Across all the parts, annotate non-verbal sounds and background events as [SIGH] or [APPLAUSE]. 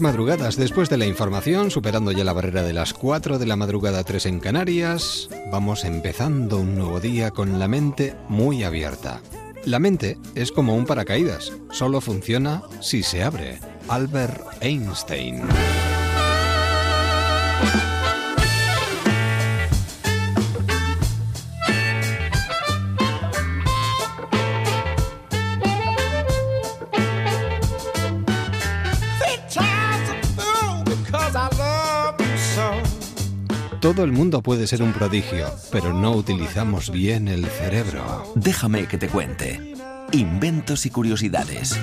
Madrugadas. Después de la información, superando ya la barrera de las 4 de la madrugada 3 en Canarias, vamos empezando un nuevo día con la mente muy abierta. La mente es como un paracaídas, solo funciona si se abre. Albert Einstein. Todo el mundo puede ser un prodigio, pero no utilizamos bien el cerebro. Déjame que te cuente. Inventos y curiosidades.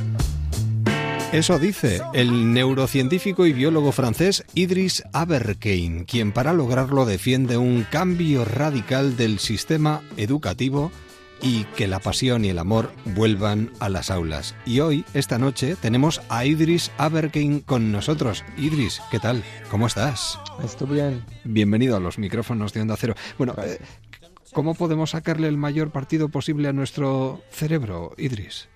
Eso dice el neurocientífico y biólogo francés Idris Aberkein, quien para lograrlo defiende un cambio radical del sistema educativo y que la pasión y el amor vuelvan a las aulas. Y hoy, esta noche, tenemos a Idris Aberkein con nosotros. Idris, ¿qué tal? ¿Cómo estás? Estoy bien. Bienvenido a los micrófonos de Onda Cero. Bueno, eh, ¿cómo podemos sacarle el mayor partido posible a nuestro cerebro, Idris?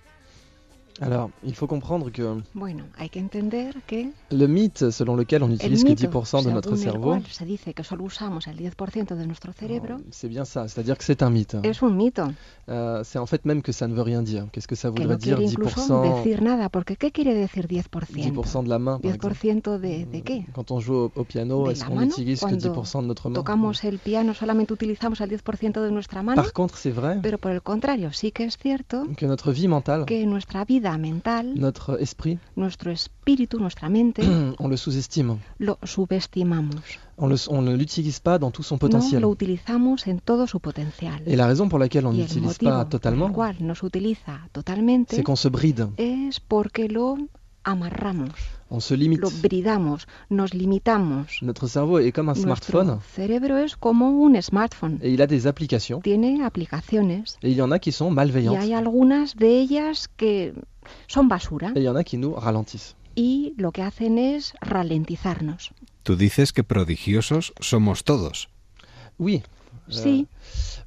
Alors, il faut comprendre que Bueno, hay que entender que le mythe selon lequel on el n'utilise que mito 10% de notre el cerveau, cual se dice que solo usamos el 10% de nuestro cerebro c'est bien ça. C'est-à-dire que c'est un mythe. mito Euh, c'est en fait même que ça ne veut rien dire. Qu'est-ce que ça que voudrait no dire quiere incluso 10%, decir nada, porque ¿qué quiere decir 10%? 10% de la main, par exemple 10% de, de qué? Quand on joue au, au piano, est-ce qu'on n'utilise que cuando 10% de notre main? Tocamos el piano, solamente utilizamos el 10% de nuestra mano, Par contre, c'est vrai pero por el contrario, sí que es cierto que notre vie mentale, que nuestra vida mental, notre esprit, [CLEARS THROAT] nuestro espíritu, nuestra mente, [CLEARS THROAT] on le sous-estime. lo subestimamos. On, le- on ne l'utilise pas dans tout son No lo utilizamos en todo su potencial. Et la raison pour laquelle on n'utilise pas totalement, cual no se utiliza totalmente c'est qu'on se bride, es porque lo amarramos, on se limite. lo bridamos, nos limitamos. Notre cerveau est comme un Nuestro smartphone cerebro es como un smartphone. et il a des applications. Tiene aplicaciones Et il y en a qui sont y malveillantes. hay algunas de ellas que son basura y en nous ralentissent. y lo que hacen es ralentizarnos. Tú dices que prodigiosos somos todos. Oui. Sí,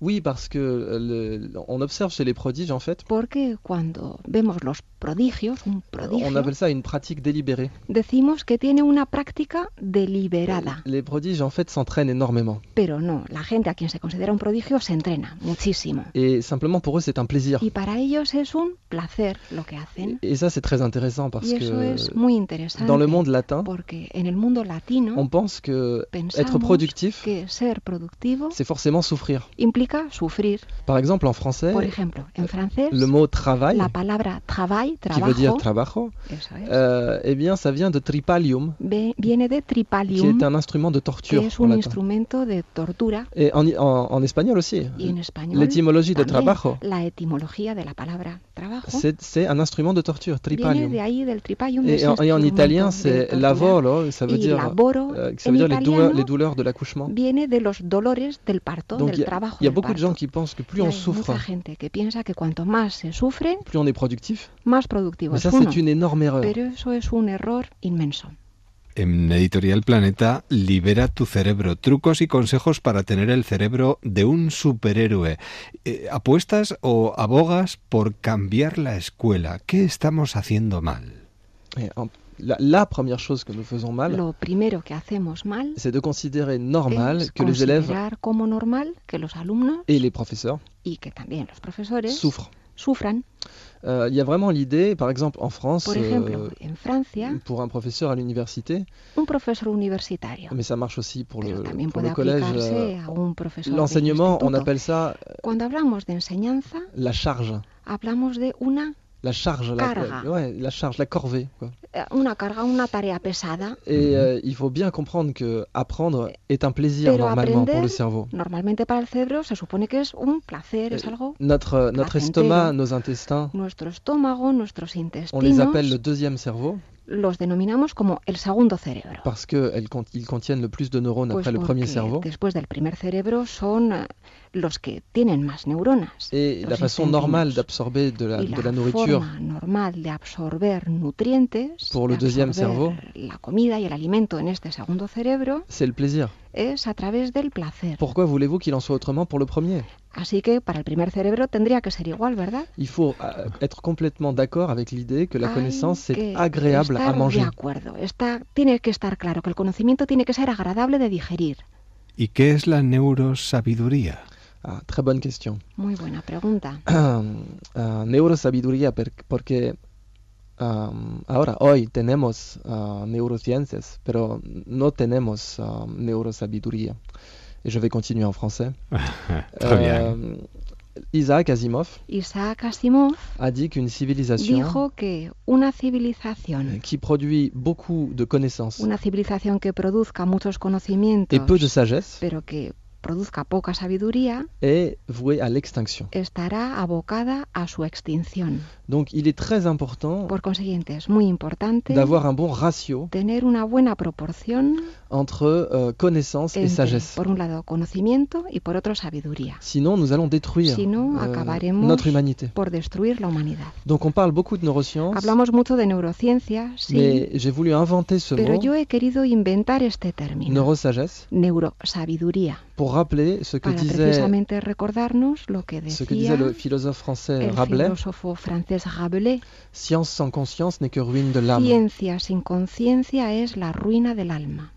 oui, parce que euh, le- on observe chez les prodiges, en fait, porque cuando vemos los prodigios, un prodigio, on appelle ça une pratique délibérée. decimos que tiene una práctica deliberada. Les prodiges, en fait, s'entraînent énormément. Pero no, la gente a quien se considera un prodigio se entrena muchísimo. Et simplement, pour eux, c'est un plaisir. Y para ellos es un placer lo que hacen. Et ça, c'est très intéressant parce Y que es muy interesante. dans le monde latin, Porque en el mundo latino on pense que être productif, que ser productivo c'est forcément souffrir. Implica sufrir. Par exemple, en français, Por ejemplo, en francés, le mot travail, la palabra travail, qui veut dire trabajo, trabajo, es, euh, eh bien, ça vient de tripalium, ve- viene de qui est un instrument de torture que es en un latin. instrumento de tortura. Et en, en- en espagnol aussi. L'étymologie de trabajo, la etimología de la palabra trabajo c'est un instrument de torture, viene tripalium. de ahí del tripalium. de Et en, et en instrumento italien, c'est lavoro, ça veut dire, laboro, euh, ça veut dire les, douleurs, italiano, les douleurs de l'accouchement. viene de los dolores del parto, Donc del trabajo. il y a beaucoup de parto. gens qui pensent que plus Y on hay souffre, mucha gente que piensa que cuanto más se sufre, plus on est productif. más productivo Mais es ça, c'est une énorme erreur. Pero eso es un error inmenso. En Editorial Planeta, Libera tu cerebro. Trucos y consejos para tener el cerebro de un superhéroe. Eh, ¿Apuestas o abogas por cambiar la escuela? ¿Qué estamos haciendo mal? En- la, la première chose que nous faisons mal, Lo primero que hacemos mal c'est de considérer normal que les élèves considerar como normal que los alumnos et les professeurs y que también los profesores souffrent. Euh, Il y a vraiment l'idée, par exemple en France, Por ejemplo, euh, en Francia, pour un professeur à l'université, un profesor universitario, mais ça marche aussi pour le, pour le collège, euh, l'enseignement, on appelle ça la charge. hablamos de una, La charge, la, ouais, la charge, la corvée. quoi. eh, una carga, una tarea pesada. Et euh, il faut bien comprendre que apprendre est un plaisir Pero normalement pour le aprender, cerveau. normalmente para el cerebro se supone que es un placer, es Eh, algo. Notre, notre placentero. estomac, nos intestins, Nuestro estómago, nuestros on les intestinos, appelle le deuxième cerveau. Los denominamos como el segundo cerebro. parce qu'ils contiennent le plus de neurones Pues après le premier cerveau. después del primer cerebro son eh, los que tienen más neuronas. Et la façon normale d'absorber de la, y de la la nourriture forma normal de absorber nutrientes, Pour le de deuxième cerveau. la comida y el alimento en este segundo cerebro, c'est le plaisir. es a través del placer. Pourquoi voulez-vous qu'il en soit autrement pour le premier? Así que para el primer cerebro tendría que ser igual, ¿verdad? Il faut euh, être complètement d'accord avec l'idée que la Hay connaissance que agréable à estar manger. De acuerdo, está, tiene que estar claro que el conocimiento tiene que ser agradable de digerir. ¿Y qué es la neurosabiduría? Ah, très bonne question. Muy buena pregunta. [CLEARS THROAT] Ah, neurosabiduría porque um, ahora hoy tenemos ah, neurociencias, pero no tenemos ah, neurosabiduría. Et je vais continuer en français. [LAUGHS] Très bien. Euh, Isaac Asimov Isaac Asimov a dit qu'une civilisation dijo que una civilización, qui produit beaucoup de connaissances una civilización que produzca muchos et peu de sagesse pero que produzca poca sabiduría, est vouée à l'extinction. estará abocada a su extinción. Donc il est très important Por consiguiente, es muy importante d'avoir un bon ratio tener una buena proporción entre euh, connaissance et entre, sagesse. por un lado, conocimiento y por otro, sabiduría. Sinon, nous allons détruire Si no, euh, acabaremos notre humanité. por destruir la humanidad. Donc on parle beaucoup de neurosciences, Hablamos mucho de neurociencia, sí, mais j'ai voulu inventer ce pero mot, yo he querido inventar este término, neurosagesse, neurosabiduría, pour rappeler ce que disait, lo que ce que disait le philosophe français el Rabelais. Rabelais. Science sans conscience n'est que ruine de l'âme. Ciencia sin conciencia es la ruina del alma.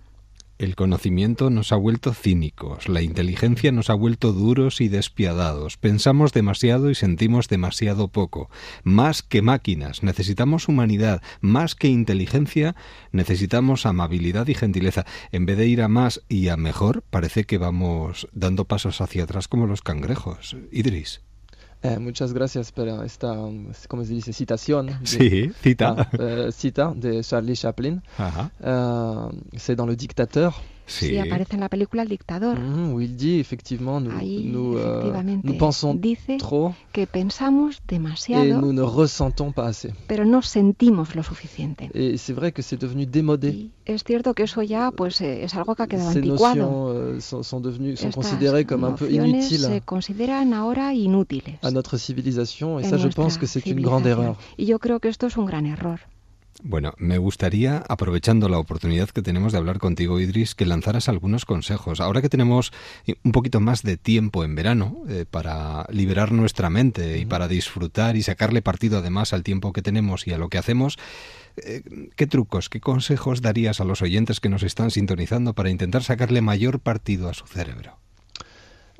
El conocimiento nos ha vuelto cínicos, la inteligencia nos ha vuelto duros y despiadados, pensamos demasiado y sentimos demasiado poco. Más que máquinas, necesitamos humanidad, más que inteligencia, necesitamos amabilidad y gentileza. En vez de ir a más y a mejor, parece que vamos dando pasos hacia atrás como los cangrejos. Idris. Eh, muchas gracias por esta, ¿cómo se dice? Citación. de- Sí, cita. Ah, euh, cita de Charlie Chaplin. Ajá. Euh, c'est dans Le Dictateur, Sí. Sí, aparece en la película El dictador. nous, Ahí, nous, euh, efectivamente, nous pensons dice trop que pensamos et demasiado, nous ne ressentons pas assez. pero no sentimos lo suficiente. Et c'est vrai que c'est devenu démodé. Y es cierto que eso ya pues eh, es algo que ha quedado Ces anticuado. notions sont, sont devenues, sont Estas considérées comme un peu nociones inutiles se consideran ahora inútiles. à notre civilisation. Et ça, je pense que c'est une grande erreur. Y yo creo que esto es un gran error. Bueno, me gustaría, aprovechando la oportunidad que tenemos de hablar contigo, Idris, que lanzaras algunos consejos. Ahora que tenemos un poquito más de tiempo en verano eh, para liberar nuestra mente y para disfrutar y sacarle partido además al tiempo que tenemos y a lo que hacemos, eh, ¿qué trucos, qué consejos darías a los oyentes que nos están sintonizando para intentar sacarle mayor partido a su cerebro?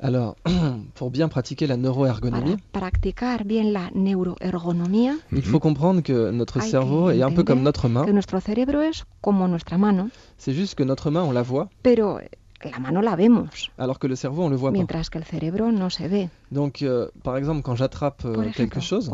Alors, [CLEARS THROAT] pour bien pratiquer la neuroergonomie, Para practicar bien la neuroergonomía, il faut comprendre que notre cerveau est un peu comme notre main. que nuestro cerebro es como nuestra mano, C'est juste que notre main, on la voit, pero la mano la vemos, alors que le cerveau, on le voit pas. mientras que el cerebro no se ve. Donc, euh, par exemple, quand j'attrape euh, quelque chose,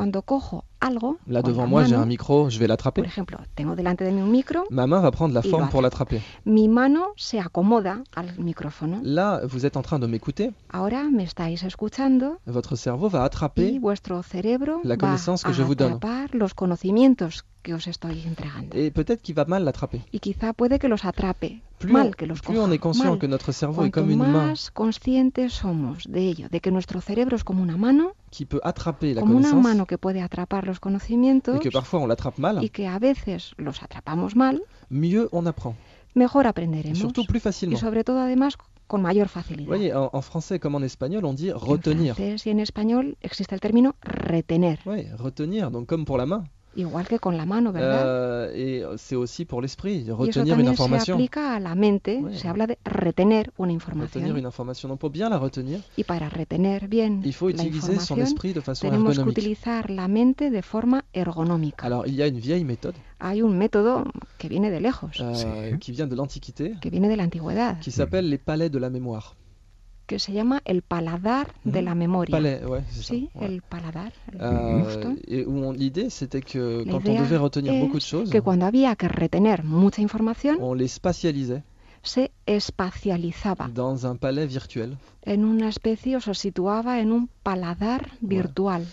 algo, là devant moi, j'ai un micro, je vais l'attraper. de Ma main va prendre la Y forme pour l'attraper. mi mano se acomoda al micrófono. Là, vous êtes en train de m'écouter, Ahora me estáis escuchando votre cerveau va y attraper vuestro cerebro la va connaissance que a je vous donne. los conocimientos que os estoy entregando. et peut-être qu'il va mal l'attraper. Y quizá puede que los atrape Plus, mal, on, que los plus coja on est conscient mal. que notre cerveau est Cuanto comme une main más conscientes somos de ello, de que nuestro cerebro es como una mano, qui peut attraper la como una mano que puede atrapar los conocimientos et que parfois on l'attrape mal, y que a veces los atrapamos mal, mieux on apprend. mejor aprenderemos. surtout plus Y facilement. sobre todo, además, con mayor facilidad. voyez, en, en français comme en espagnol, on dit En retenir. francés y en español existe el término retener, Oui, retenir, donc comme pour la main. Igual que con la mano, ¿verdad? Et c'est aussi pour l'esprit, y eso retenir une también se information. aplica a la mente, Ouais. se habla de retener una Retenir une information. Donc pour bien la retenir, Y para retener bien il faut utiliser son esprit de façon tenemos que ergonomique. utilizar la mente de forma ergonómica. Alors il y a une vieille méthode Hay un método que viene de lejos, euh, Sí. qui vient de l'Antiquité, que viene de la antigüedad, qui s'appelle les palais de la mémoire. Que se llama el paladar de la memoria. Palais, ouais. Sí, ouais. el paladar. Euh, l'idée c'était que La quand on idea devait retenir es beaucoup de choses, que cuando había que retener mucha información, on les spatialisait se espacializaba dans un palais virtuel. en una especie o se situaba en un paladar virtual.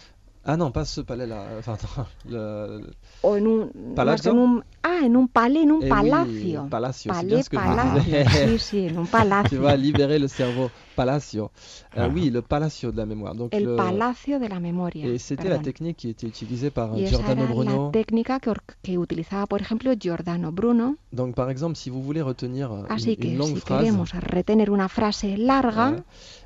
Ah non, pas ce palais-là. Enfin, attends, [LAUGHS] le- O en un, Palazzo? más en un- ah, en un palais, en un Eh oui, palacio. palacio, Palais, bien ce que vous palacio. Sí, sí, en un [LAUGHS] Tu palacio. vas libérer le cerveau. Palacio. Euh, Ah. oui, le palacio de la mémoire. Donc El le- palacio de la memoria. Et c'était la technique qui était utilisée par Y Giordano Bruno. la técnica que, que utilizaba, por ejemplo, Giordano Bruno. Donc par exemple, si vous voulez retenir euh, Así une, que une longue si phrase, queremos retener una frase larga,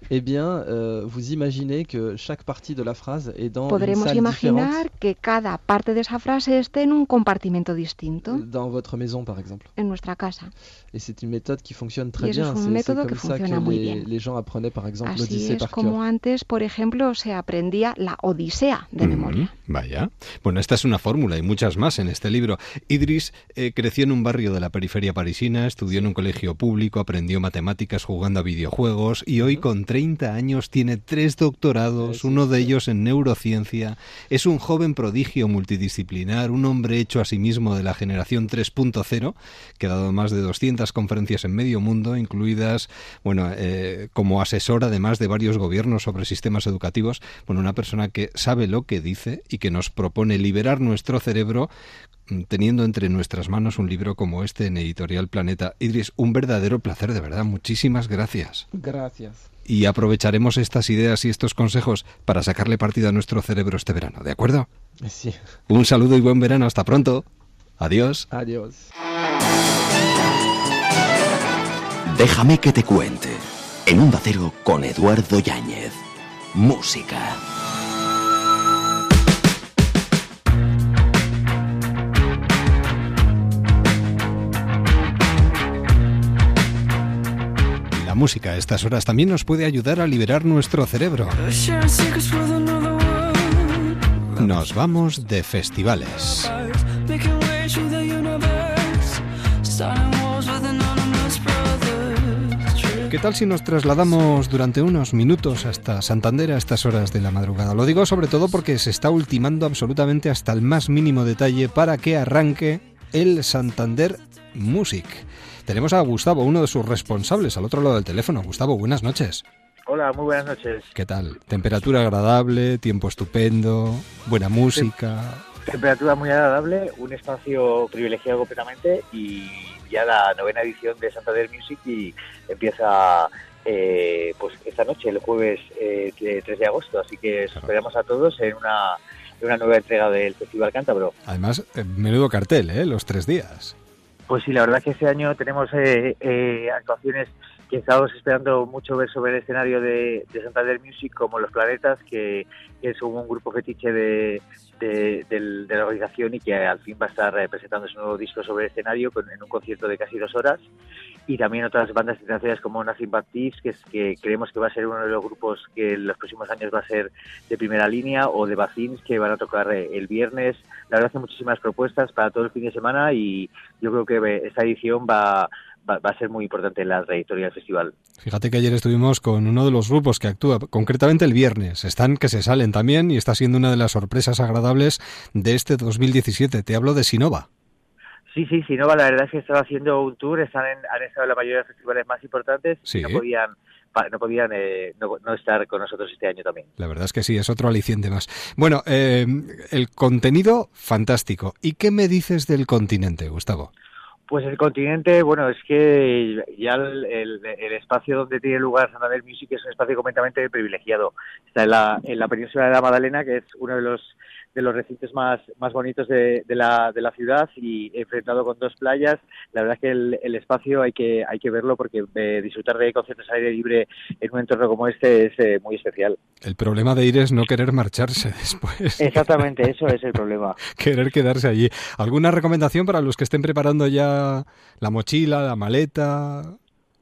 eh bien, euh, vous imaginez que chaque partie de la phrase est dans une podremos salle imaginar différente que cada parte de esa frase esté en un compartimento distinto dans votre maison, par exemple. en nuestra casa. Et c'est une méthode qui fonctionne très Y bien. C'est- comme ça que les, bien. les gens apprenaient, par exemple, Así l'Odyssée es par como cœur. antes, por ejemplo, se aprendía la Odisea de Mm, memoria. Vaya. Bueno, esta es una fórmula y muchas más en este libro. Idris eh, creció en un barrio de la periferia parisina, estudió en un colegio público, aprendió matemáticas jugando a videojuegos y hoy con 30 años tiene tres doctorados, uno de ellos en neurociencia. Es un joven prodigio multidisciplinar, un hombre hecho a sí mismo de la generación 3.0, que ha dado más de 200 conferencias en medio mundo, incluidas, bueno, eh, como asesor además de varios gobiernos sobre sistemas educativos. Bueno, una persona que sabe lo que dice y que nos propone liberar nuestro cerebro mm, teniendo entre nuestras manos un libro como este en Editorial Planeta. Idris, un verdadero placer, de verdad. Muchísimas gracias. Gracias. Y aprovecharemos estas ideas y estos consejos para sacarle partido a nuestro cerebro este verano, ¿de acuerdo? Sí. Un saludo y buen verano. Hasta pronto. Adiós. Adiós. Déjame que te cuente. En Onda Cero con Eduardo Yáñez. Música. La música a estas horas también nos puede ayudar a liberar nuestro cerebro. Nos vamos de festivales. ¿Qué tal si nos trasladamos durante unos minutos hasta Santander a estas horas de la madrugada? Lo digo sobre todo porque se está ultimando absolutamente hasta el más mínimo detalle para que arranque el Santander Music. Tenemos a Gustavo, uno de sus responsables, al otro lado del teléfono. Gustavo, buenas noches. Hola, muy buenas noches. ¿Qué tal? Temperatura agradable, tiempo estupendo, buena música. Temperatura muy agradable, un espacio privilegiado completamente y ya la novena edición de Santander Music y empieza eh, pues esta noche, el jueves eh, 3 de agosto. Así que os esperamos a todos en una, en una nueva entrega del Festival Cántabro. Además, eh, menudo cartel, ¿eh? Los tres días. Pues sí, la verdad que este año tenemos eh, eh, actuaciones que estábamos esperando mucho ver sobre el escenario de, de Santander Music, como Los Planetas, que, que es un grupo fetiche de, de, del- de la organización y que al fin va a estar eh, presentando su nuevo disco sobre el escenario con- en un concierto de casi dos horas. Y también otras bandas internacionales como Nothing But Thieves, que, es, que creemos que va a ser uno de los grupos que en los próximos años va a ser de primera línea, o de Bacins, que van a tocar eh, el viernes. La verdad que muchísimas propuestas para todo el fin de semana y yo creo que eh, esta edición va, va, va a ser muy importante en la trayectoria del festival. Fíjate que ayer estuvimos con uno de los grupos que actúa, concretamente el viernes. Están que se salen también y está siendo una de las sorpresas agradables de este 2017. Te hablo de Sinova. Sí, sí, Sinova, la verdad es que estaba haciendo un tour, están en, han estado en la mayoría de los festivales más importantes Sí. y no podían, no, podían eh, no, no estar con nosotros este año también. La verdad es que sí, es otro aliciente más. Bueno, eh, el contenido fantástico. ¿Y qué me dices del continente, Gustavo? Pues el continente, bueno, es que ya el, el- espacio donde tiene lugar Santander Music es un espacio completamente privilegiado. Está en la, en la península de la Magdalena, que es uno de los de los recintos más, más bonitos de, de la, de la ciudad y enfrentado con dos playas. La verdad es que el, el espacio hay que, hay que verlo porque eh, disfrutar de conciertos al aire libre en un entorno como este es eh, muy especial. El problema de ir es no querer marcharse [LAUGHS] después. Exactamente, eso es el problema. [LAUGHS] querer quedarse allí. ¿Alguna recomendación para los que estén preparando ya la mochila, la maleta?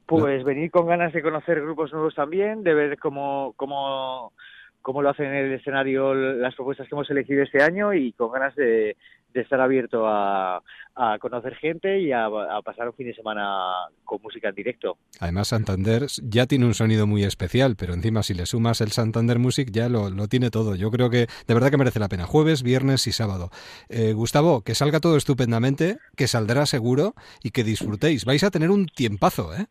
Pues venir con ganas de conocer grupos nuevos también, de ver cómo, cómo, cómo lo hacen en el escenario las propuestas que hemos elegido este año y con ganas de, estar abierto a, a conocer gente y a, a pasar un fin de semana con música en directo. Además, Santander ya tiene un sonido muy especial, pero encima si le sumas el Santander Music ya lo, lo tiene todo. Yo creo que de verdad que merece la pena. Jueves, viernes y sábado. Eh, Gustavo, que salga todo estupendamente, que saldrá seguro y que disfrutéis. Vais a tener un tiempazo, ¿eh?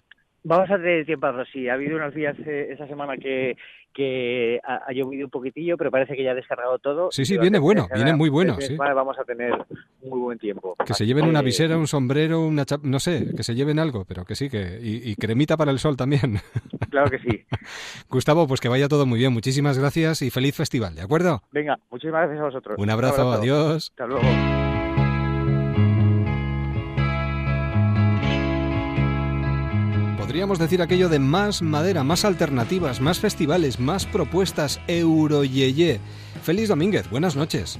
Vamos a tener tiempo, sí. Ha habido unos días eh, esa semana que, que ha, ha llovido un poquitillo, pero parece que ya ha descargado todo. Sí, sí, viene bueno, viene muy bueno, sí. semana Vamos a tener muy buen tiempo. Que se lleven una que- visera, un sombrero, una chap- no sé, que se lleven algo, pero que sí, que y, y cremita para el sol también. [LAUGHS] Claro que sí. Gustavo, pues que vaya todo muy bien. Muchísimas gracias y feliz festival, ¿de acuerdo? Venga, muchísimas gracias a vosotros. Un abrazo, adiós. Hasta luego. Podríamos decir aquello de más madera, más alternativas, más festivales, más propuestas, Euroyeye. Feliz Domínguez, buenas noches.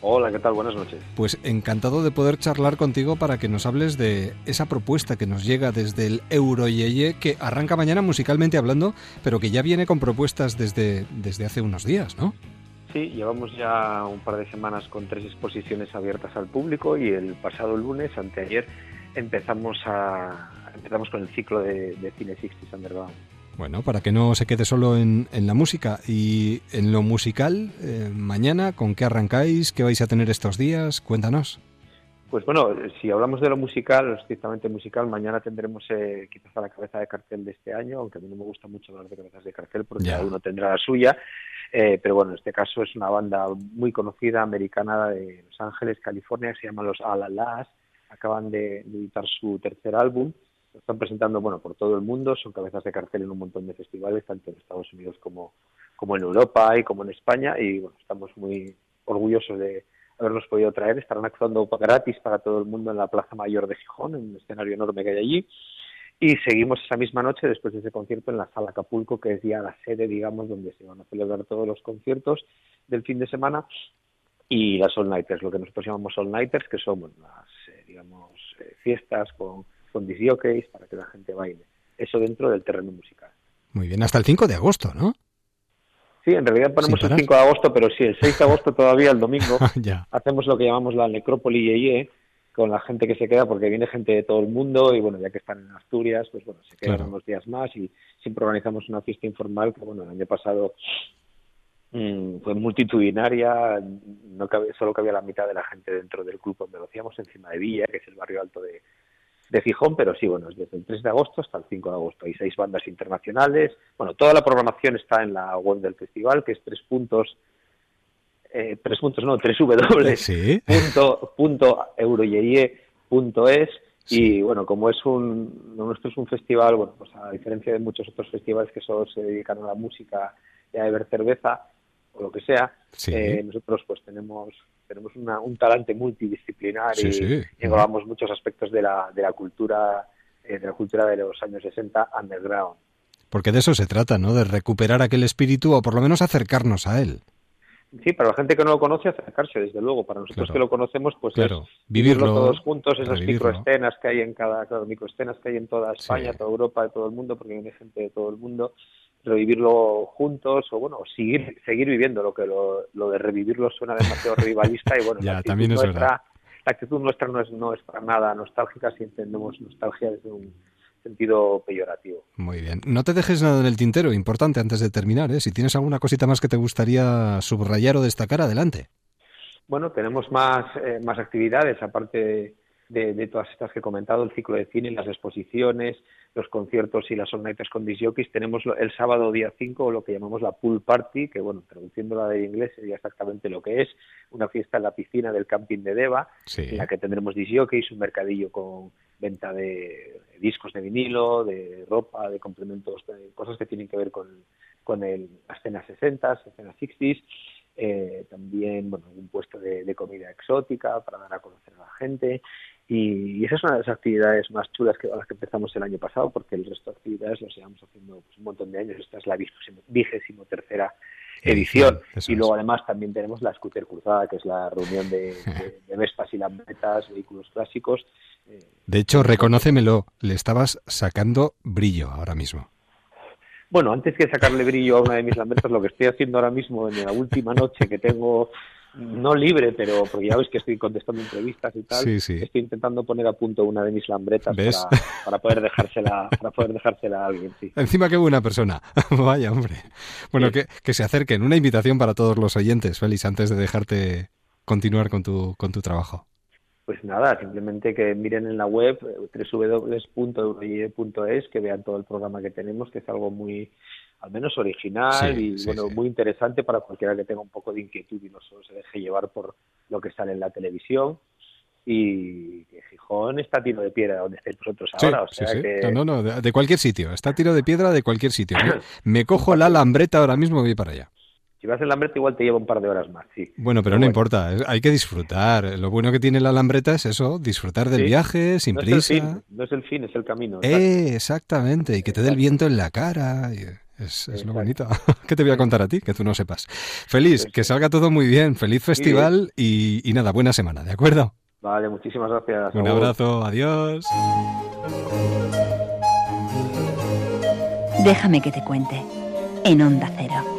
Hola, ¿qué tal? Buenas noches. Pues encantado de poder charlar contigo para que nos hables de esa propuesta que nos llega desde el Euroyeye, que arranca mañana musicalmente hablando, pero que ya viene con propuestas desde, desde hace unos días, ¿no? Sí, llevamos ya un par de semanas con tres exposiciones abiertas al público y el pasado lunes, anteayer, empezamos a empezamos con el ciclo de, de cine 60 Underground. Bueno, para que no se quede solo en, en la música y en lo musical, eh, mañana, ¿con qué arrancáis? ¿Qué vais a tener estos días? Cuéntanos. Pues bueno, si hablamos de lo musical, lo estrictamente musical, mañana tendremos eh, quizás a la cabeza de cartel de este año, aunque a mí no me gusta mucho hablar de cabezas de cartel porque Ya. cada uno tendrá la suya, eh, pero bueno, en este caso es una banda muy conocida americana de Los Ángeles, California, que se llama Los Alalas, acaban de, de editar su tercer álbum, están presentando bueno por todo el mundo, son cabezas de cartel en un montón de festivales, tanto en Estados Unidos como, como en Europa y como en España, y bueno, estamos muy orgullosos de haberlos podido traer. Estarán actuando gratis para todo el mundo en la Plaza Mayor de Gijón, en un escenario enorme que hay allí. Y seguimos esa misma noche, después de ese concierto, en la Sala Acapulco, que es ya la sede, digamos, donde se van a celebrar todos los conciertos del fin de semana. Y las All Nighters, lo que nosotros llamamos All Nighters, que son las, eh, digamos, eh, fiestas con, con disc jockeys para que la gente baile. Eso dentro del terreno musical. Muy bien, hasta el 5 de agosto, ¿no? Sí, en realidad ponemos el parar. 5 de agosto, pero sí, el 6 de agosto todavía, el domingo, [LAUGHS] ya. hacemos lo que llamamos la necrópoli Yeye, con la gente que se queda, porque viene gente de todo el mundo y bueno, ya que están en Asturias, pues bueno, se quedan Claro. unos días más y siempre organizamos una fiesta informal que bueno, el año pasado mm, fue multitudinaria, no cabe, solo cabía la mitad de la gente dentro del club donde lo hacíamos, encima de Villa, que es el barrio alto de, de Gijón, pero sí, bueno, es desde el 3 de agosto hasta el 5 de agosto. Hay seis bandas internacionales. Bueno, toda la programación está en la web del festival, que es tres puntos, eh, tres puntos, no, tres W. Sí. [LAUGHS] punto, punto punto es Sí. y bueno como es un nuestro es un festival bueno pues a diferencia de muchos otros festivales que solo se dedican a la música y a beber cerveza o lo que sea Sí. eh, nosotros pues tenemos tenemos una- un talante multidisciplinar Sí, y, sí. y englobamos muchos aspectos de la de la cultura eh, de la cultura de los años 60 underground Porque de eso se trata, ¿no? De recuperar aquel espíritu o por lo menos acercarnos a él. Sí, para la gente que no lo conoce, acercarse, desde luego. Para nosotros Claro. que lo conocemos, pues Claro, es vivirlo, todos juntos, esas microescenas que hay en cada, claro, microescenas que hay en toda España, Sí. toda Europa, de todo el mundo, porque viene gente de todo el mundo, revivirlo juntos o bueno, seguir seguir viviendo lo que lo, lo de revivirlo suena demasiado rivalista y bueno, [LAUGHS] Ya, la actitud nuestra, verdad. la actitud nuestra no es no es para nada nostálgica si entendemos nostalgia desde un sentido peyorativo. Muy bien. No te dejes nada en el tintero, importante antes de terminar, ¿eh? Si tienes alguna cosita más que te gustaría subrayar o destacar, adelante. Bueno, tenemos más, eh, más actividades, aparte de, de todas estas que he comentado, el ciclo de cine, las exposiciones, los conciertos y las all con disc jockeys. Tenemos el sábado día 5 lo que llamamos la pool party, que bueno, traduciéndola de inglés sería exactamente lo que es, una fiesta en la piscina del camping de Deva, Sí. en la que tendremos disc jockeys, un mercadillo con venta de discos de vinilo, de ropa, de complementos, de cosas que tienen que ver con, con el, la escena 60, escena 60s, eh, también bueno, un puesto de, de comida exótica para dar a conocer a la gente y, esa es una de las actividades más chulas que, a las que empezamos el año pasado porque el resto de actividades las llevamos haciendo pues, un montón de años, esta es la vigésimo, tercera edición Eso y luego es. además también tenemos la Scooter Cruzada que es la reunión de, de, de Vespas y Lambetas, vehículos clásicos De hecho, reconócemelo, le estabas sacando brillo ahora mismo. Bueno, antes que sacarle brillo a una de mis lambertas, lo que estoy haciendo ahora mismo en la última noche que tengo, no libre, pero porque ya ves que estoy contestando entrevistas y tal, Sí, sí. estoy intentando poner a punto una de mis lambretas para, para poder dejársela, para poder dejársela a alguien, sí. Encima qué buena persona. [LAUGHS] Vaya, hombre. Bueno, que, que se acerquen. Una invitación para todos los oyentes, Félix, antes de dejarte continuar con tu, con tu trabajo. pues nada, simplemente que miren en la web eh, www.euroye.es, que vean todo el programa que tenemos, que es algo muy, al menos original Sí, y sí, bueno, sí. muy interesante para cualquiera que tenga un poco de inquietud y no solo se deje llevar por lo que sale en la televisión. Y que Gijón está tiro de piedra donde estáis vosotros ahora, o sea que No, no, no, de, cualquier sitio. Está tiro de piedra de cualquier sitio. Me, [COUGHS] me cojo la lambreta ahora mismo y voy para allá. si vas en la Lambreta igual te lleva un par de horas más, sí. Bueno, pero no importa, es- hay que disfrutar. Lo bueno que tiene la lambreta es eso, disfrutar del Sí. viaje, sin no es el prisa. fin, no es el fin, es el camino. Eh, exactamente, y que te dé el viento en la cara. y Es, es lo bonito. [LAUGHS] ¿Qué te voy a contar a ti? Que tú no sepas. Feliz, que salga todo muy bien. Feliz festival y, y nada, buena semana, ¿de acuerdo? Vale, muchísimas gracias. Un abrazo, adiós. Déjame que te cuente. En Onda Cero.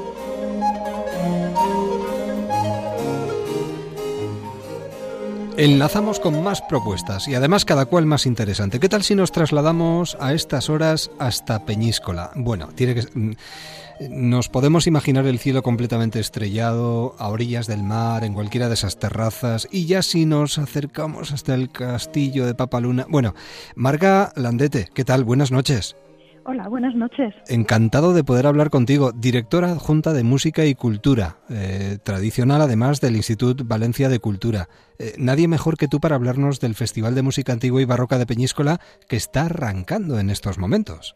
Enlazamos con más propuestas y además cada cual más interesante. ¿Qué tal si nos trasladamos a estas horas hasta Peñíscola? Bueno, tiene que mm, nos podemos imaginar el cielo completamente estrellado a orillas del mar en cualquiera de esas terrazas y ya si nos acercamos hasta el castillo de Papaluna. Bueno, Marga Landete, ¿qué tal? Buenas noches. Hola, buenas noches. Encantado de poder hablar contigo, directora adjunta de Música y Cultura, eh, tradicional además del Institut Valencia de Cultura. Eh, nadie mejor que tú para hablarnos del Festival de Música Antigua y Barroca de Peñíscola que está arrancando en estos momentos.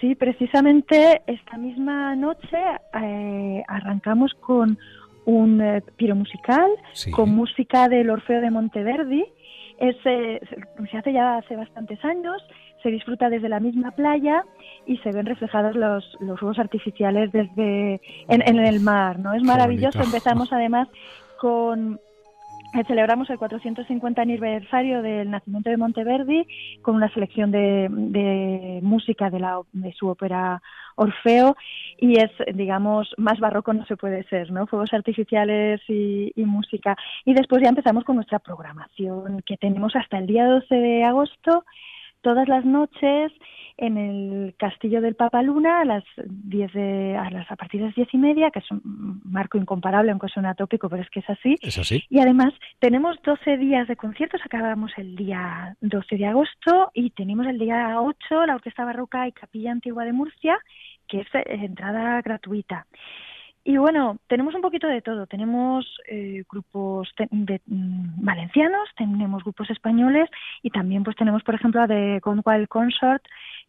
Sí, precisamente esta misma noche eh, arrancamos con un piro musical, Sí. con música del Orfeo de Monteverdi. Es, se hace ya hace bastantes años, se disfruta desde la misma playa y se ven reflejados los, los fuegos artificiales desde en, en el mar, ¿no? Es maravilloso. Empezamos además con eh, celebramos el 450 aniversario del nacimiento de Monteverdi con una selección de, de música de, la, de su ópera Orfeo y es, digamos, más barroco no se puede ser, ¿no? Fuegos artificiales y, y música. Y después ya empezamos con nuestra programación que tenemos hasta el día 12 de agosto, todas las noches en el Castillo del Papaluna a las 10 de, a, las, a partir de las diez y media, que es un marco incomparable, aunque suena tópico, pero es que es así. ¿Es así? Y además tenemos 12 días de conciertos, acabamos el día 12 de agosto y tenemos el día 8 la Orquesta Barroca y Capilla Antigua de Murcia, que es eh, entrada gratuita. Y bueno, tenemos un poquito de todo. Tenemos eh, grupos te- de, mm, valencianos, tenemos grupos españoles y también pues tenemos, por ejemplo, a The Gone Wild Consort,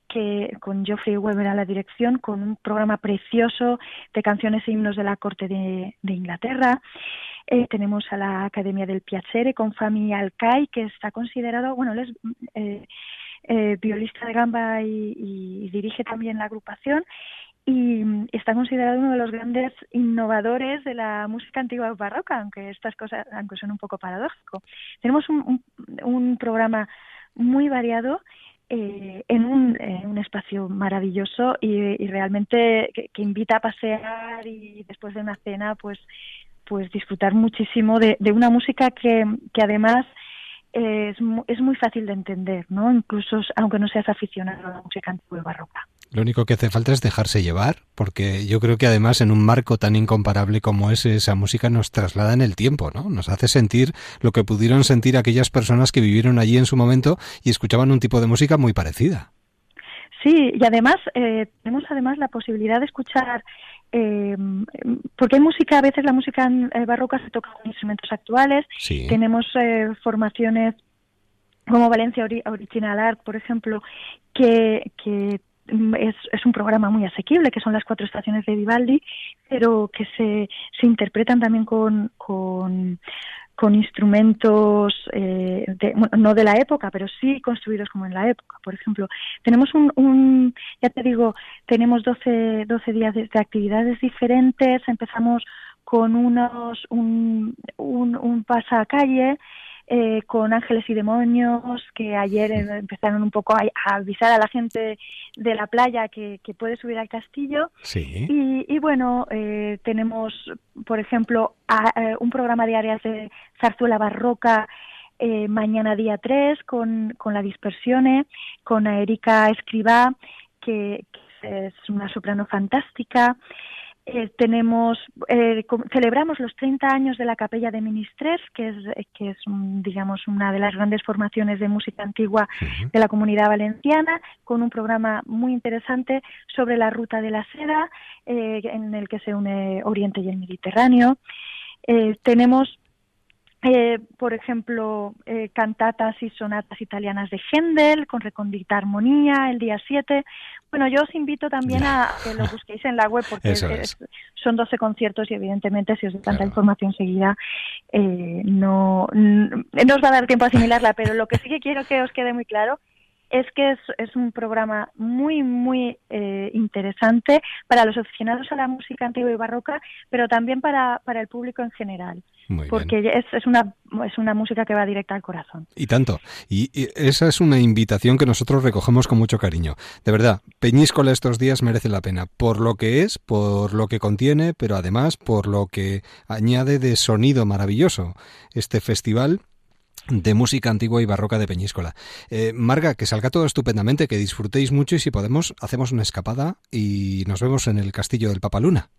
que con Geoffrey Weber a la dirección, con un programa precioso de canciones e himnos de la corte de, Inglaterra. Eh, tenemos a la Academia del Piacere con Fami Alcai, que está considerado, bueno, él es eh, eh, violista de gamba y dirige también la agrupación y mm, está considerado uno de los grandes innovadores de la música antigua barroca, aunque estas cosas, aunque son un poco paradójico. Tenemos un, programa muy variado eh, en, un, un, espacio maravilloso y, realmente que, invita a pasear y después de una cena pues pues disfrutar muchísimo de, una música que, que además es, es, muy fácil de entender, ¿no? Incluso aunque no seas aficionado a la música antigua barroca. Lo único que hace falta es dejarse llevar, porque yo creo que además en un marco tan incomparable como ese, esa música nos traslada en el tiempo, ¿no? Nos hace sentir lo que pudieron sentir aquellas personas que vivieron allí en su momento y escuchaban un tipo de música muy parecida. Sí, y además eh, tenemos además la posibilidad de escuchar eh, porque hay música, a veces la música eh, barroca se toca con instrumentos actuales, sí. tenemos eh, formaciones como Valencia Ori Original Art, por ejemplo, que, que es, es, un programa muy asequible, que son las cuatro estaciones de Vivaldi, pero que se, se interpretan también con, con, instrumentos, eh, de, no de la época, pero sí construidos como en la época. Por ejemplo, tenemos un, un ya te digo, tenemos 12, 12 días de, de actividades diferentes, empezamos con unos, un, un, un pasacalle, eh, con ángeles y demonios que ayer empezaron un poco a, a, avisar a la gente de la playa que, que puede subir al castillo. Sí. y, y, bueno eh, tenemos por ejemplo a, a un programa de áreas de zarzuela barroca eh, mañana día 3 con, con la dispersione con Erika Escribá que, que es una soprano fantástica Eh, tenemos, eh, celebramos los 30 años de la Capella de Ministres, que es, eh, que es un, digamos, una de las grandes formaciones de música antigua de la comunidad valenciana, con un programa muy interesante sobre la ruta de la seda, eh, en el que se une Oriente y el Mediterráneo. Eh, tenemos eh, por ejemplo, eh, cantatas y sonatas italianas de Händel con recondita armonía el día 7. Bueno, yo os invito también a que lo busquéis en la web porque es- son 12 conciertos y evidentemente si os doy tanta información seguida eh, no, no os va a dar tiempo a asimilarla, pero lo que sí que quiero que os quede muy claro es que es, es un programa muy, muy eh, interesante para los aficionados a la música antigua y barroca, pero también para, para el público en general Muy porque es, es una es una música que va directa al corazón. Y tanto. Y, y esa es una invitación que nosotros recogemos con mucho cariño. De verdad, Peñíscola estos días merece la pena. Por lo que es, por lo que contiene, pero además por lo que añade de sonido maravilloso. Este festival de música antigua y barroca de Peñíscola. Eh, Marga, que salga todo estupendamente, que disfrutéis mucho y si podemos, hacemos una escapada y nos vemos en el castillo del Papaluna.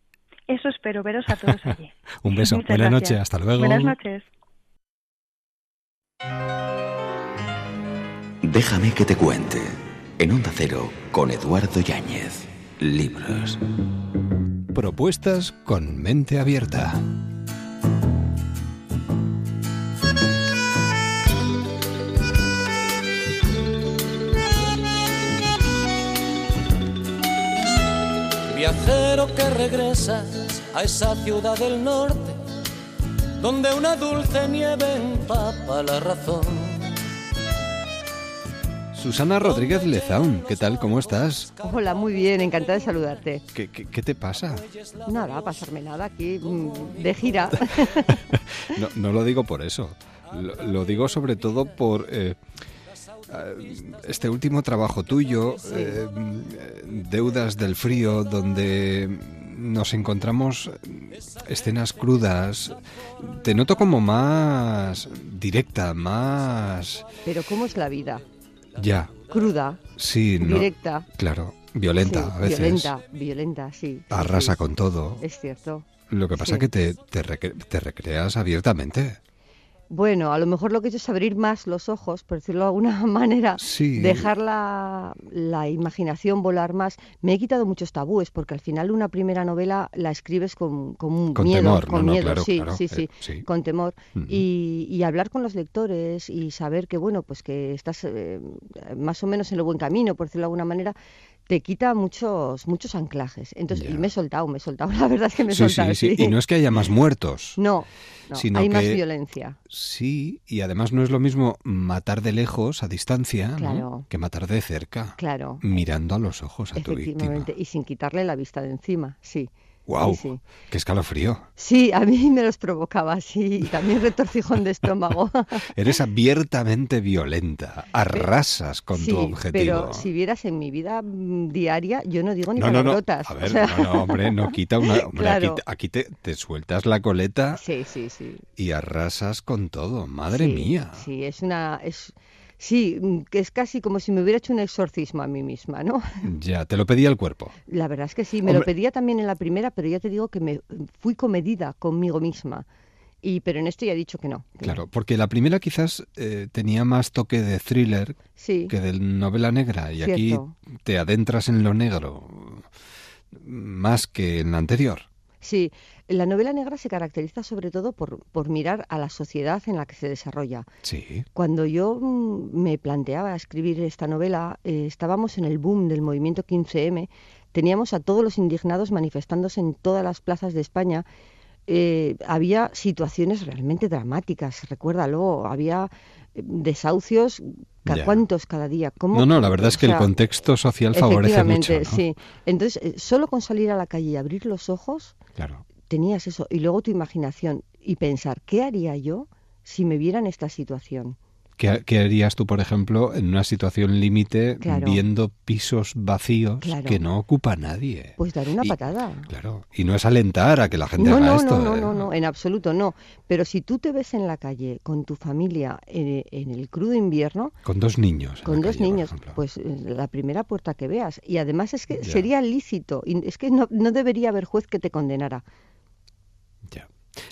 Eso espero, veros a todos allí. [LAUGHS] Un beso. Muchas gracias. noches. Hasta luego. Buenas noches. Déjame que te cuente. En Onda Cero, con Eduardo Yáñez. Libros. Propuestas con mente abierta. Viajero que regresas a esa ciudad del norte, donde una dulce nieve empapa la razón. Susana Rodríguez Lezaun, ¿qué tal? ¿Cómo estás? Hola, muy bien, encantada de saludarte. ¿Qué, qué, qué te pasa? Nada, pasarme nada aquí mm, de gira. [LAUGHS] No, no lo digo por eso. Lo, lo digo sobre todo por eh, eh, este último trabajo tuyo, eh, Deudas del Frío, donde nos encontramos escenas crudas. Te noto como más directa, más... Pero ¿cómo es la vida? Ya. Cruda, Sí, no. directa. Claro, violenta Sí, a veces. Violenta, violenta, sí. Arrasa sí. con todo. Es cierto. Lo que pasa es que te, te, recre- te recreas abiertamente. Bueno, a lo mejor lo que he hecho es abrir más los ojos, por decirlo de alguna [LAUGHS] manera, Sí. dejar la, la imaginación volar más. Me he quitado muchos tabúes, porque al final una primera novela la escribes con, con miedo, temor, con no, no, miedo, claro, sí, claro, sí, eh, sí, sí. con temor. Y, y hablar con los lectores y saber que, bueno, pues que estás eh, más o menos en el buen camino, por decirlo de alguna manera, te quita muchos muchos anclajes. Entonces, Ya. y me he soltado, me he soltado, [LAUGHS] la verdad es que me he Sí, soltado. sí, sí. Y no es que haya más muertos. [LAUGHS] No, no, sino hay más que- violencia. Sí, y además no es lo mismo matar de lejos, a distancia, ¿no? Claro. que matar de cerca, Claro. mirando a los ojos a tu víctima. Y sin quitarle la vista de encima, sí. ¡Wow! Sí, sí. ¡Qué escalofrío! Sí, a mí me los provocaba, sí, y también retorcijón de estómago. [LAUGHS] Eres abiertamente violenta, arrasas con sí, tu objetivo. pero si vieras en mi vida mm, diaria, yo no digo ni no, no, no. palabrotas. A o ver, sea, no, no, hombre, no [LAUGHS] quita una. Hombre, Claro. aquí, te- aquí te, te sueltas la coleta Sí, sí, sí. y arrasas con todo. Madre mía. Sí, es una... Es, sí, mm, que es casi como si me hubiera hecho un exorcismo a mí misma, ¿no? [LAUGHS] Ya, te lo pedía el cuerpo. La verdad es que sí, me lo pedía también en la primera, pero ya te digo que me fui comedida conmigo misma. Y, pero en esto ya he dicho que no. que no. Claro, porque la primera quizás eh, tenía más toque de thriller Sí. que de novela negra y aquí te adentras en lo negro más que en la anterior. Sí, la novela negra se caracteriza sobre todo por, por mirar a la sociedad en la que se desarrolla. Sí. Cuando yo mm, me planteaba escribir esta novela, eh, estábamos en el boom del movimiento 15M, teníamos a todos los indignados manifestándose en todas las plazas de España. Eh, había situaciones realmente dramáticas, recuérdalo, había eh, desahucios, ¿ca- Ya. ¿cuántos cada día? ¿Cómo? No, no, la verdad es que O el contexto social favorece mucho. ¿no? sí. Entonces, solo con salir a la calle y abrir los ojos, Claro. Tenías eso. Y luego tu imaginación y pensar, ¿qué haría yo si me viera en esta situación? ¿Qué, qué harías tú, por ejemplo, en una situación límite Claro. viendo pisos vacíos Claro. que no ocupa nadie? Pues dar una Y- patada. Claro, y no es alentar a que la gente No, haga no, esto. no, no, ¿eh? no, no, en absoluto no. Pero si tú te ves en la calle con tu familia en, en el crudo invierno, Con dos niños. con dos calle, niños, pues eh, la primera puerta que veas. Y además es que Ya. sería lícito, y es que no, no debería haber juez que te condenara.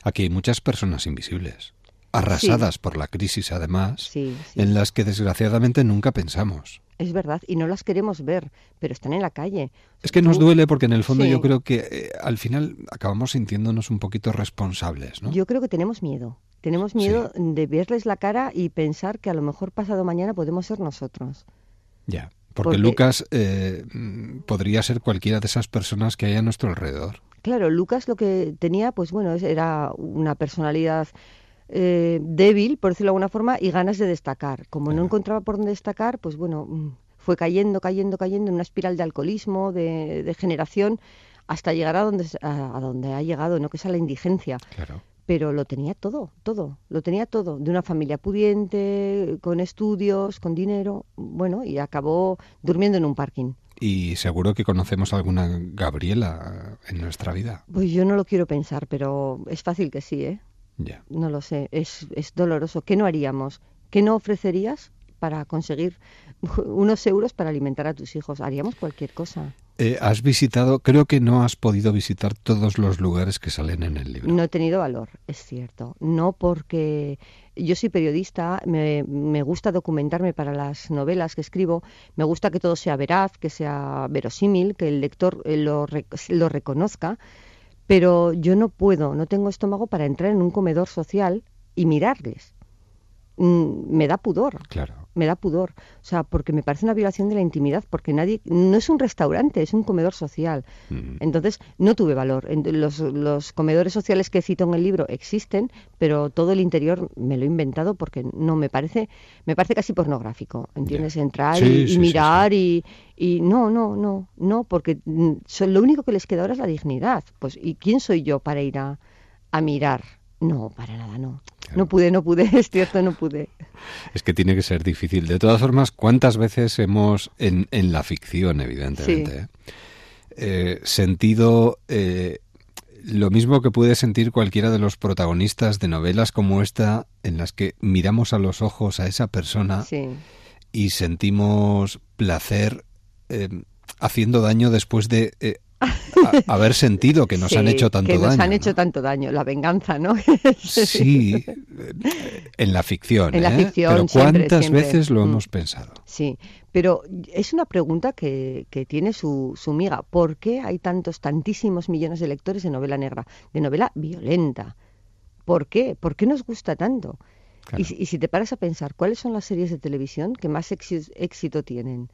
Aquí hay muchas personas invisibles, arrasadas por la crisis además, Sí, sí. en las que desgraciadamente nunca pensamos. Es verdad, y no las queremos ver, pero están en la calle. Es que nos duele porque en el fondo yo creo que eh, al final acabamos sintiéndonos un poquito responsables, ¿no? Yo creo que tenemos miedo. Tenemos miedo de verles la cara y pensar que a lo mejor pasado mañana podemos ser nosotros. Ya, porque, Porque- Lucas eh, mm, podría ser cualquiera de esas personas que hay a nuestro alrededor. Claro, Lucas lo que tenía, pues bueno, era una personalidad eh, débil, por decirlo de alguna forma, y ganas de destacar. Como no encontraba por dónde destacar, pues bueno, mm, fue cayendo, cayendo, cayendo en una espiral de alcoholismo, de, de generación, hasta llegar a donde, s- a, a donde ha llegado, ¿no? Que es a la indigencia. Claro. Pero lo tenía todo, todo, lo tenía todo, de una familia pudiente, con estudios, con dinero, bueno, y acabó durmiendo en un parking. Y seguro que conocemos alguna Gabriela en nuestra vida. Pues yo no lo quiero pensar, pero es fácil que sí, ¿eh? Ya. No lo sé, es, es doloroso. ¿Qué no haríamos? ¿Qué no ofrecerías para conseguir [LAUGHS] unos euros para alimentar a tus hijos? Haríamos cualquier cosa. Eh, has visitado, creo que no has podido visitar todos los lugares que salen en el libro. No he tenido valor, es cierto. No porque yo soy periodista, me, me gusta documentarme para las novelas que escribo, me gusta que todo sea veraz, que sea verosímil, que el lector eh, lo, lo reconozca, pero yo no puedo, no tengo estómago para entrar en un comedor social y mirarles. Mm, Me da pudor. Claro. Me da pudor. O sea, porque me parece una violación de la intimidad, porque nadie. No es un restaurante, es un comedor social. Mm. Entonces, no tuve valor. Los, los comedores sociales que cito en el libro existen, pero todo el interior me lo he inventado porque no me parece. Me parece casi pornográfico. ¿Entiendes? Entrar Sí, y, y sí, sí, mirar y. Y no, no, no, no, porque mm, son- lo único que les queda ahora es la dignidad. Pues, ¿y quién soy yo para ir a, a mirar? No, para nada, no. No pude, no pude, [LAUGHS] es cierto, no pude. Es que tiene que ser difícil. De todas formas, ¿cuántas veces hemos, en, en la ficción, evidentemente, Sí. ¿eh? Eh, sentido eh, lo mismo que puede sentir cualquiera de los protagonistas de novelas como esta, en las que miramos a los ojos a esa persona Sí. y sentimos placer eh, haciendo daño después de a- haber sentido que nos [LAUGHS] han hecho tanto que nos daño. han ¿no? hecho tanto daño, la venganza, ¿no? Sí, [LAUGHS] eh, en la ficción. En la ¿eh? ficción, Pero siempre, ¿cuántas siempre. veces lo Mm. hemos pensado? Sí, pero es una pregunta que, que tiene su, su miga. ¿Por qué hay tantos, tantísimos millones de lectores de novela negra, de novela violenta? ¿Por qué? ¿Por qué nos gusta tanto? Y, si- y si te paras a pensar, ¿cuáles son las series de televisión que más éxi- éxito tienen?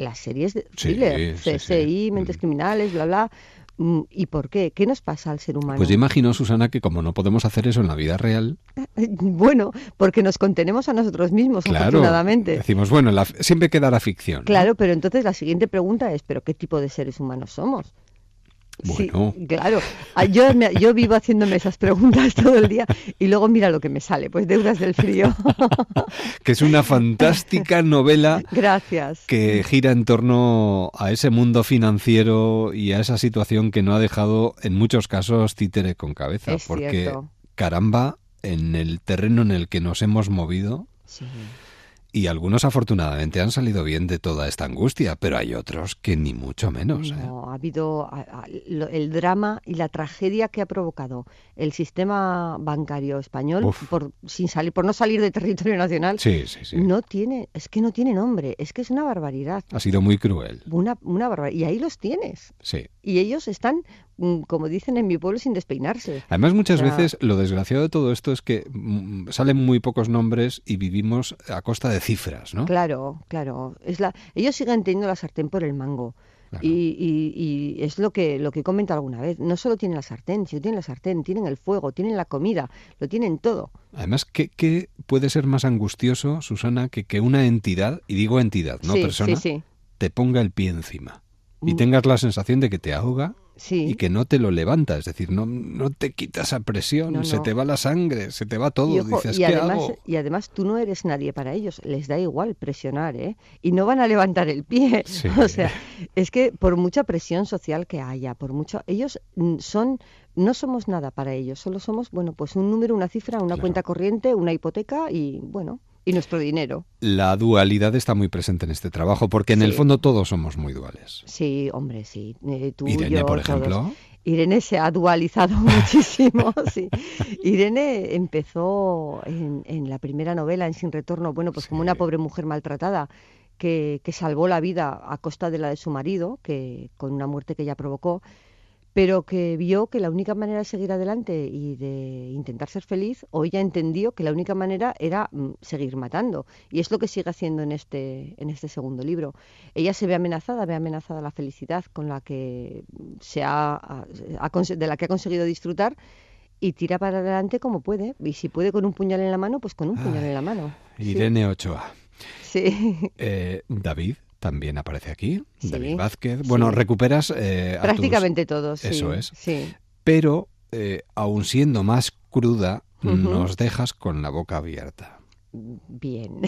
Las series de thriller, sí, CSI, Mentes Criminales, bla, bla. Mm, ¿Y por qué? ¿Qué nos pasa al ser humano? Pues yo imagino, Susana, que como no podemos hacer eso en la vida real, [LAUGHS] Bueno, porque nos contenemos a nosotros mismos, claro, afortunadamente. decimos, bueno, la- siempre quedará ficción. ¿no? Claro, pero entonces la siguiente pregunta es, ¿pero qué tipo de seres humanos somos? Sí, Bueno. claro. Ah, Yo, yo vivo haciéndome esas preguntas [LAUGHS] todo el día y luego mira lo que me sale, pues deudas del frío. [LAUGHS] Que es una fantástica novela Gracias. que gira en torno a ese mundo financiero y a esa situación que no ha dejado en muchos casos títere con cabeza. Es porque, cierto. caramba, en el terreno en el que nos hemos movido, Sí. Y algunos afortunadamente han salido bien de toda esta angustia, pero hay otros que ni mucho menos. ¿eh? No, ha habido el drama y la tragedia que ha provocado el sistema bancario español Uf. por sin salir por no salir de territorio nacional. Sí, sí, sí. No tiene, es que no tiene nombre, es que es una barbaridad. Ha sido muy cruel. Una, una barbaridad. Y ahí los tienes. Sí. Y ellos están, mm, como dicen en mi pueblo, sin despeinarse. Además, muchas O sea, veces lo desgraciado de todo esto es que mm, salen muy pocos nombres y vivimos a costa de cifras, ¿no? Claro, claro. Es la, ellos siguen teniendo la sartén por el mango. Y, y- y es lo que, lo que he comentado alguna vez. No solo tienen la sartén, sino tienen la sartén, tienen el fuego, tienen la comida, lo tienen todo. Además, ¿qué, qué puede ser más angustioso, Susana, que que una entidad, y digo entidad, no Sí, persona, sí, sí. te ponga el pie encima y Mm. tengas la sensación de que te ahoga y que no te lo levanta, es decir, no, no te quita esa presión, No, se te va la sangre, se te va todo, Y, ojo, dices, y ¿qué además, hago? y además tú no eres nadie para ellos, les da igual presionar, ¿eh? Y no van a levantar el pie. Sí. [LAUGHS] O sea, es que por mucha presión social que haya, por mucho, ellos mm, son, no somos nada para ellos, solo somos, bueno, pues un número, una cifra, una cuenta corriente, una hipoteca y, bueno, y nuestro dinero. La dualidad está muy presente en este trabajo, porque en el fondo todos somos muy duales. Sí, hombre, sí. eh, tú, Irene, yo, por todos. ejemplo. Irene se ha dualizado [LAUGHS] muchísimo, sí. Irene empezó en, en la primera novela, en Sin Retorno, bueno, pues como una pobre mujer maltratada que, que salvó la vida a costa de la de su marido, que con una muerte que ella provocó, pero que vio que la única manera de seguir adelante y de intentar ser feliz, o ella entendió que la única manera era mm, seguir matando. Y es lo que sigue haciendo en este, en este segundo libro. Ella se ve amenazada, ve amenazada la felicidad con la que se ha, de la que ha conseguido disfrutar y tira para adelante como puede. Y si puede con un puñal en la mano, pues con un puñal en la mano. Sí. Irene Ochoa. Sí. Eh, David también aparece aquí. Sí, David Vázquez. Bueno, sí. recuperas eh, tus- Prácticamente todos. sí, Eso es. Sí. Pero, eh, aun siendo más cruda, nos dejas con la boca abierta. Bien.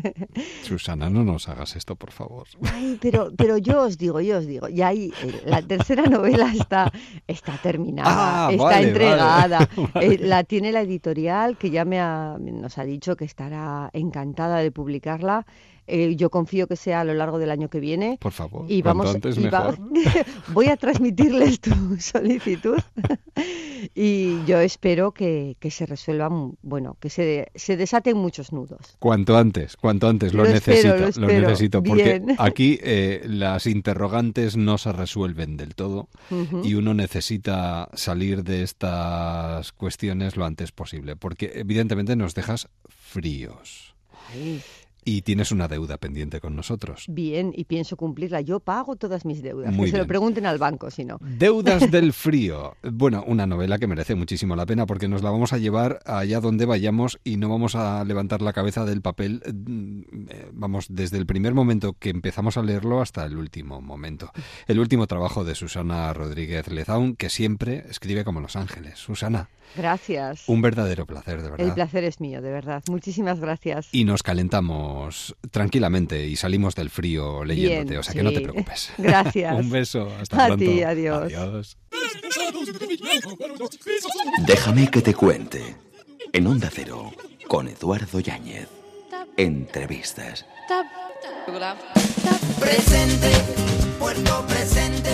[LAUGHS] Susana, no nos hagas esto, por favor. Ay, pero, pero yo os digo, yo os digo, ya ahí eh, la tercera novela está, está terminada, Ah, está vale, entregada, [LAUGHS] vale. eh, la tiene la editorial que ya me ha- nos ha dicho que estará encantada de publicarla. Eh, yo confío que sea a lo largo del año que viene. Por favor, y vamos, antes y va- mejor. [LAUGHS] voy a transmitirles tu solicitud [LAUGHS] y yo espero que, que se resuelvan, bueno, que se, se desaten muchos nudos. Cuanto antes, cuanto antes, lo, Lo necesito, espero, lo espero. necesito, porque Bien. [LAUGHS] aquí eh, las interrogantes no se resuelven del todo y uno necesita salir de estas cuestiones lo antes posible, porque evidentemente nos dejas fríos Ay, y tienes una deuda pendiente con nosotros. Bien, y pienso cumplirla. Yo pago todas mis deudas. Muy que se lo bien. pregunten al banco, si no. Deudas [LAUGHS] del frío. Bueno, una novela que merece muchísimo la pena porque nos la vamos a llevar allá donde vayamos y no vamos a levantar la cabeza del papel, mm, eh, vamos, desde el primer momento que empezamos a leerlo hasta el último momento. El último trabajo de Susana Rodríguez Lezaun, que siempre escribe como Los Ángeles. Susana, Gracias. un verdadero placer, de El verdad. placer es mío, de verdad. Muchísimas gracias. Y nos calentamos tranquilamente y salimos del frío leyéndote, Bien, o sea que no te preocupes. [LAUGHS] Gracias. [LAUGHS] un beso, hasta A pronto. ti, adiós. Adiós. Déjame que te cuente. En Onda Cero, con Eduardo Yáñez. Entrevistas. Presente, puerto presente,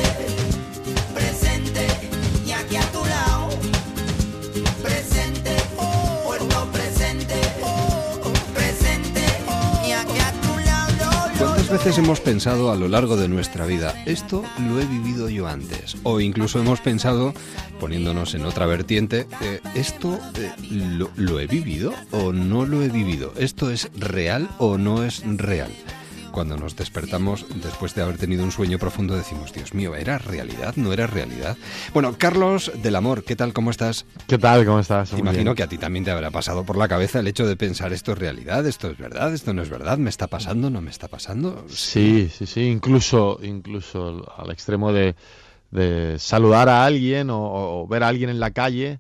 presente, y aquí a tu lado. Veces hemos pensado a lo largo de nuestra vida, esto lo he vivido yo antes? O incluso hemos pensado, poniéndonos en otra vertiente, eh, esto eh, lo, lo he vivido o no lo he vivido? ¿Esto es real o no es real? Cuando nos despertamos después de haber tenido un sueño profundo decimos, Dios mío, ¿era realidad? ¿No era realidad? Bueno, Carlos del Amor, ¿qué tal? ¿Cómo estás? ¿Qué tal? ¿Cómo estás? Imagino bien. que a ti también te habrá pasado por la cabeza el hecho de pensar esto es realidad, esto es verdad, esto no es verdad, me está pasando, no me está pasando. Sí, sí, sí, incluso, incluso al extremo de, de saludar a alguien o, o ver a alguien en la calle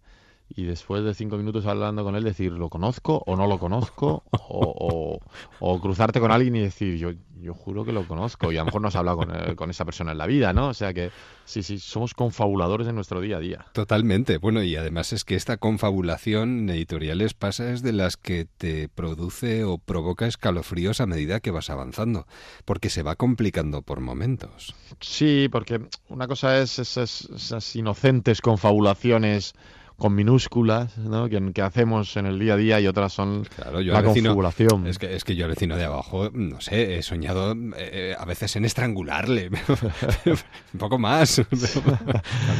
y después de cinco minutos hablando con él decir, ¿lo conozco o no lo conozco? O, o- o cruzarte con alguien y decir, yo, yo juro que lo conozco y a lo mejor no has hablado con, eh, con esa persona en la vida, ¿no? O sea que sí, sí, somos confabuladores en nuestro día a día. Totalmente. Bueno, y además es que esta confabulación editoriales pasa es de las que te produce o provoca escalofríos a medida que vas avanzando, porque se va complicando por momentos. Sí, porque una cosa es esas, esas inocentes confabulaciones con minúsculas ¿no? que, que hacemos en el día a día y otras son Claro, yo la vecino- confabulación. Es que, es que yo al vecino de abajo, no sé, he soñado eh, a veces en estrangularle, [LAUGHS] un poco más. [LAUGHS]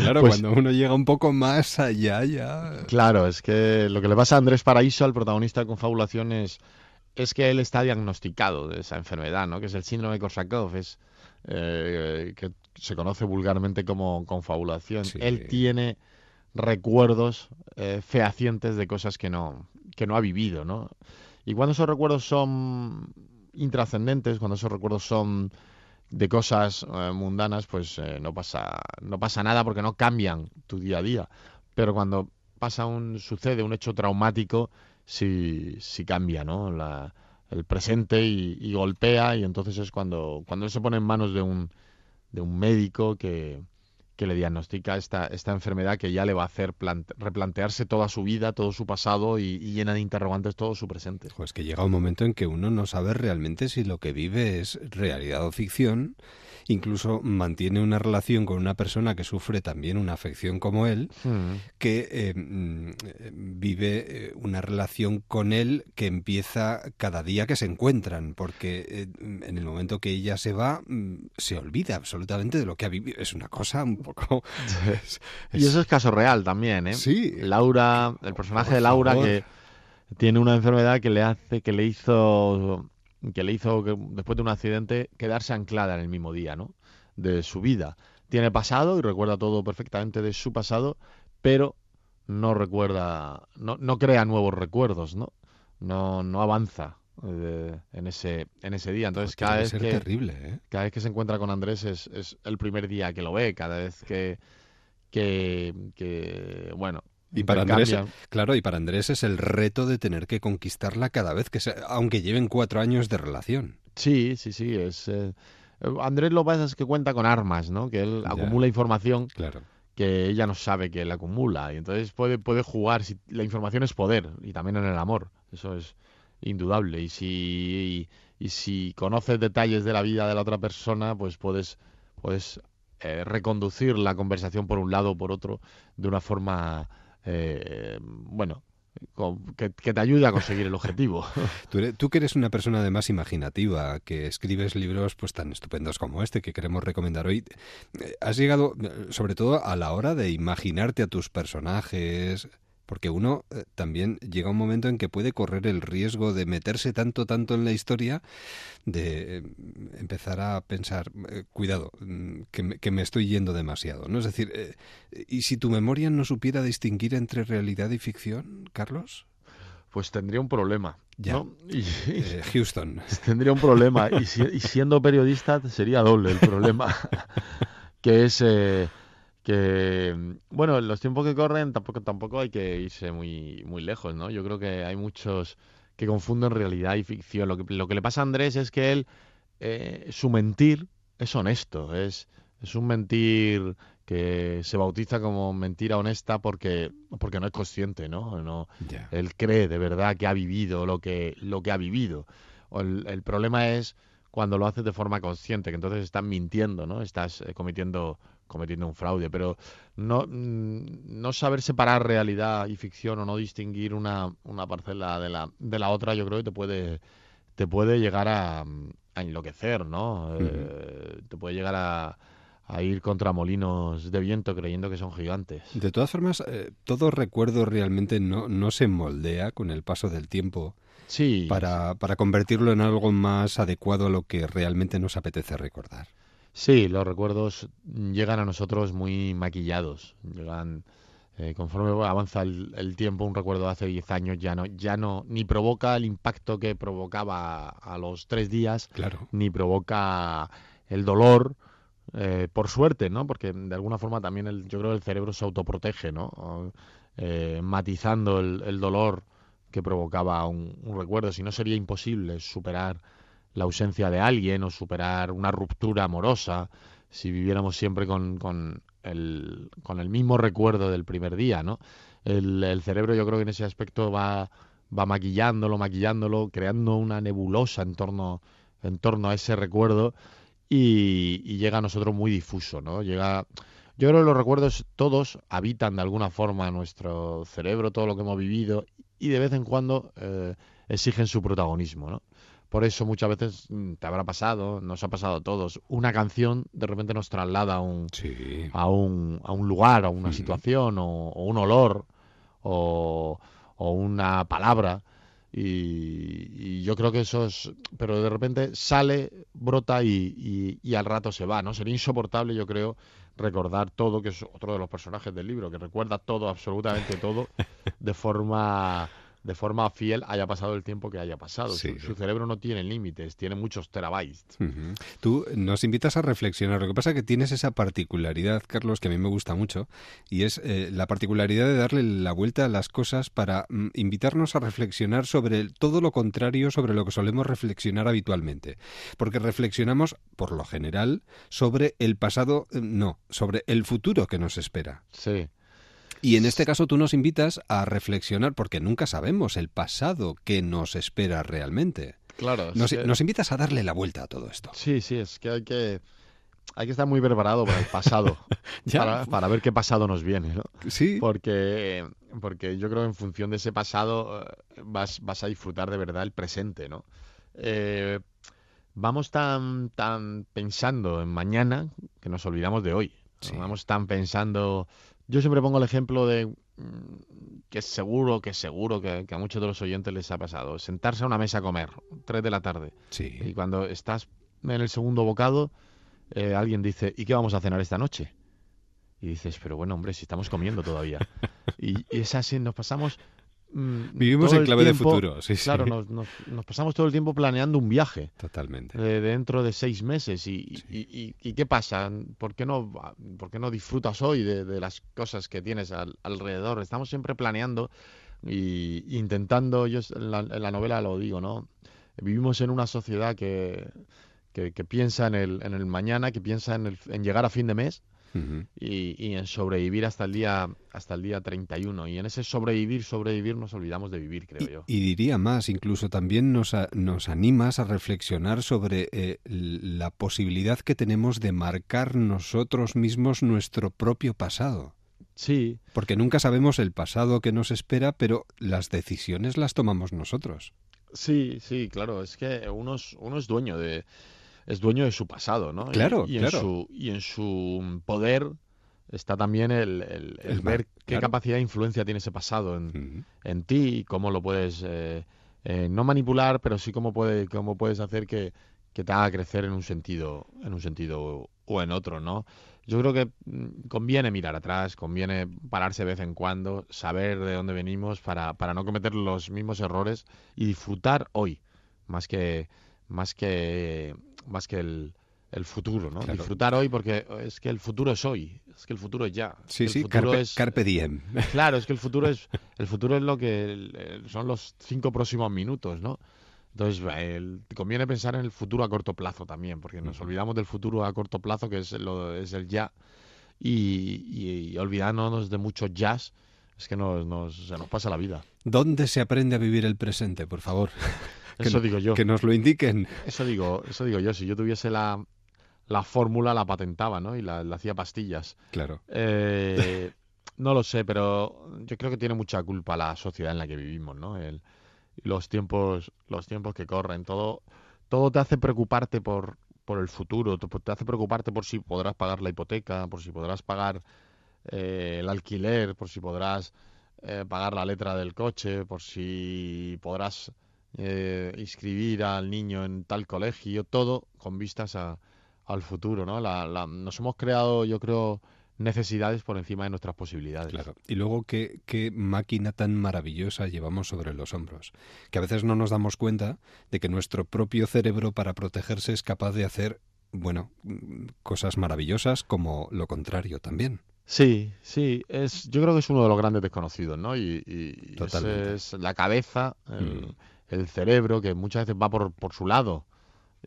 Claro, Pues- cuando uno llega un poco más allá, ya... Claro, es que lo que le pasa a Andrés Paraíso, al protagonista de Confabulación, es, es que él está diagnosticado de esa enfermedad, ¿no? que es el síndrome de Korsakov, es, eh, que se conoce vulgarmente como confabulación. Sí. Él tiene recuerdos eh, fehacientes de cosas que no, que no ha vivido, ¿no? Y cuando esos recuerdos son intrascendentes, cuando esos recuerdos son de cosas eh, mundanas, pues eh, no pasa no pasa nada porque no cambian tu día a día. Pero cuando pasa un sucede un hecho traumático, sí sí cambia, ¿no? La, el presente y, golpea y entonces es cuando cuando él se pone en manos de un de un médico que que le diagnostica esta, esta enfermedad que ya le va a hacer plant- replantearse toda su vida, todo su pasado y, y llena de interrogantes todo su presente. Pues que llega un momento en que uno no sabe realmente si lo que vive es realidad o ficción. Incluso mantiene una relación con una persona que sufre también una afección como él, Hmm. que eh, mm, vive eh, una relación con él que empieza cada día que se encuentran, porque eh, en el momento que ella se va, mm, se olvida absolutamente de lo que ha vivido. Es una cosa un poco... [LAUGHS] [LAUGHS] es- Y eso es caso real también, ¿eh? Sí. Laura, el personaje de Laura que tiene una enfermedad que le hace, que le hizo, que le hizo que después de un accidente quedarse anclada en el mismo día, ¿no? De su vida. Tiene pasado y recuerda todo perfectamente de su pasado, pero no recuerda, no, no crea nuevos recuerdos, ¿no? No, no avanza eh, en ese, en ese día. Entonces cada vez que terrible, ¿eh? cada vez que se encuentra con Andrés es, es el primer día que lo ve, cada vez que, que, que bueno, Y para Andrés, claro, y para Andrés es el reto de tener que conquistarla cada vez que se, aunque lleven cuatro años de relación. Sí, sí, sí, es... eh, Andrés lo que pasa es que cuenta con armas, ¿no? Que él Ya. acumula información Claro. que ella no sabe que él acumula y entonces puede, puede jugar, si, la información es poder y también en el amor, eso es indudable y si, y, si conoces detalles de la vida de la otra persona, pues puedes, puedes eh, reconducir la conversación por un lado o por otro de una forma, eh, bueno, que, que te ayude a conseguir el objetivo. [LAUGHS] Tú, eres- tú que eres una persona además imaginativa, que escribes libros pues tan estupendos como este que queremos recomendar hoy, eh, has llegado eh, sobre todo a la hora de imaginarte a tus personajes, porque uno eh, también llega un momento en que puede correr el riesgo de meterse tanto, tanto en la historia, de eh, empezar a pensar, eh, cuidado, mm, que me, que me estoy yendo demasiado, ¿no? Es decir, eh, ¿y si tu memoria no supiera distinguir entre realidad y ficción, Carlos? Pues tendría un problema. Ya. ¿no? Y- Houston. [LAUGHS] tendría un problema y, si- y siendo periodista sería doble el problema [LAUGHS] que es eh, que bueno en los tiempos que corren tampoco tampoco hay que irse muy muy lejos no yo creo que hay muchos que confunden realidad y ficción lo que lo que le pasa a Andrés es que él eh, su mentir es honesto es es un mentir que se bautiza como mentira honesta porque porque no es consciente no no él cree de verdad que ha vivido lo que, lo que ha vivido. O el, el problema es cuando lo haces de forma consciente, que entonces estás mintiendo, ¿no? Estás eh, cometiendo, cometiendo un fraude. Pero no, mm, no saber separar realidad y ficción o no distinguir una, una parcela de la, de la otra, yo creo que te puede, te puede llegar a, a enloquecer, ¿no? Eh, te puede llegar a, a ir contra molinos de viento creyendo que son gigantes. De todas formas, eh, todo recuerdo realmente no, no se moldea con el paso del tiempo Sí. para, para convertirlo en algo más adecuado a lo que realmente nos apetece recordar. Sí, los recuerdos llegan a nosotros muy maquillados. Llegan eh, conforme avanza el, el tiempo, un recuerdo de hace 10 años ya no, ya no, ni provoca el impacto que provocaba a los tres días, Claro. ni provoca el dolor, eh, por suerte, ¿no? Porque de alguna forma también el, yo creo que el cerebro se autoprotege, ¿no? Eh, matizando el, el dolor que provocaba un, un recuerdo. Si no sería imposible superar la ausencia de alguien o superar una ruptura amorosa si viviéramos siempre con, con el, con el mismo recuerdo del primer día, ¿no? El, el cerebro yo creo que en ese aspecto va, va maquillándolo, maquillándolo, creando una nebulosa en torno, en torno a ese recuerdo y, y llega a nosotros muy difuso, ¿no? Llega, yo creo que los recuerdos todos habitan de alguna forma nuestro cerebro, todo lo que hemos vivido y de vez en cuando eh, exigen su protagonismo, ¿no? Por eso muchas veces mm, te habrá pasado, nos ha pasado a todos, una canción de repente nos traslada a un, Sí. a un, a un lugar, a una situación, o, o un olor, o, o una palabra. Y, y yo creo que eso es, pero de repente sale, brota y, y- y al rato se va, ¿no? Sería insoportable, yo creo, recordar todo, que es otro de los personajes del libro, que recuerda todo, absolutamente todo, de forma de forma fiel haya pasado el tiempo que haya pasado. Sí. Su, su cerebro no tiene límites, tiene muchos terabytes. Ujú. Tú nos invitas a reflexionar. Lo que pasa es que tienes esa particularidad, Carlos, que a mí me gusta mucho, y es eh, la particularidad de darle la vuelta a las cosas para mm, invitarnos a reflexionar sobre el- todo lo contrario sobre lo que solemos reflexionar habitualmente. Porque reflexionamos, por lo general, sobre el pasado, eh, no, sobre el futuro que nos espera. Sí. Y en este caso tú nos invitas a reflexionar, porque nunca sabemos el pasado que nos espera realmente. Claro. Nos, que- nos invitas a darle la vuelta a todo esto. Sí, sí, es que hay que hay que estar muy preparado para el pasado, [LAUGHS] Ya. para, para ver qué pasado nos viene, ¿no? Sí. Porque, porque yo creo que en función de ese pasado eh, vas, vas a disfrutar de verdad el presente, ¿no? Eh, vamos tan, tan pensando en mañana que nos olvidamos de hoy. Vamos tan pensando... Yo siempre pongo el ejemplo de mm, que seguro, que seguro que, que a muchos de los oyentes les ha pasado. Sentarse a una mesa a comer, 3 de la tarde. Sí. Y cuando estás en el segundo bocado, eh, alguien dice, ¿y qué vamos a cenar esta noche? Y dices, pero bueno, hombre, si estamos comiendo todavía. [LAUGHS] y, y es así, nos pasamos... mm, Vivimos en clave de futuro, sí, sí. Claro, nos, nos- nos pasamos todo el tiempo planeando un viaje. Totalmente. de- dentro de seis meses. Y, y- y- y qué pasa? ¿Por qué no, por qué no disfrutas hoy de, de las cosas que tienes al- alrededor? Estamos siempre planeando y intentando, yo en la, en la novela lo digo, ¿no? Vivimos en una sociedad que, que, que piensa en el, en el mañana, que piensa en, el- en llegar a fin de mes Y, y en sobrevivir hasta el día hasta el día 31 y en ese sobrevivir sobrevivir nos olvidamos de vivir creo yo Y diría más, incluso también nos, a- nos animas a reflexionar sobre eh, la posibilidad que tenemos de marcar nosotros mismos nuestro propio pasado. Sí. Porque nunca sabemos el pasado que nos espera, pero las decisiones las tomamos nosotros. Sí, sí, claro, es que uno es, uno es dueño de es dueño de su pasado, ¿no? Y- Claro, y, claro. En su, y en su poder está también el, el- ver qué claro. capacidad de influencia tiene ese pasado en, en ti y cómo lo puedes eh, eh, no manipular, pero sí cómo puede, cómo puedes hacer que, que te haga crecer en un sentido, en un sentido o en otro, ¿no? Yo creo que mm, conviene mirar atrás, conviene pararse de vez en cuando, saber de dónde venimos para, para no cometer los mismos errores y disfrutar hoy, más que, más que, más que el, el futuro, ¿no? Claro. Disfrutar hoy porque es que el futuro es hoy, es que el futuro es ya. es Sí, que sí, el futuro carpe, es- carpe diem. [LAUGHS] Claro, es que el futuro es el futuro es lo que el- son los cinco próximos minutos, ¿no? Entonces el- conviene pensar en el futuro a corto plazo también, porque nos olvidamos del futuro a corto plazo que es lo es el ya y, y- y olvidándonos de mucho jazz es que nos, nos- se nos pasa la vida. ¿Dónde se aprende a vivir el presente, por favor? [LAUGHS] Que Eso digo yo. Que nos lo indiquen. Eso digo, eso digo yo. Si yo tuviese la, la fórmula, la patentaba, ¿no? Y la, la hacía pastillas. Claro. Eh, [LAUGHS] no lo sé, pero yo creo que tiene mucha culpa la sociedad en la que vivimos, ¿no? El- los tiempos, los tiempos que corren, todo, todo te hace preocuparte por, por el futuro, te, te hace preocuparte por si podrás pagar la hipoteca, por si podrás pagar eh, el alquiler, por si podrás eh, pagar la letra del coche, por si podrás eh, inscribir al niño en tal colegio, todo con vistas a, al futuro, ¿no? La, la- nos hemos creado, yo creo, necesidades por encima de nuestras posibilidades. Claro. Y luego, ¿qué, qué máquina tan maravillosa llevamos sobre los hombros. Que a veces no nos damos cuenta de que nuestro propio cerebro, para protegerse, es capaz de hacer, bueno, cosas maravillosas como lo contrario también. Sí, sí, es, yo creo que es uno de los grandes desconocidos, ¿no? Y, y- es la cabeza, el, Mm. El cerebro, que muchas veces va por, por su lado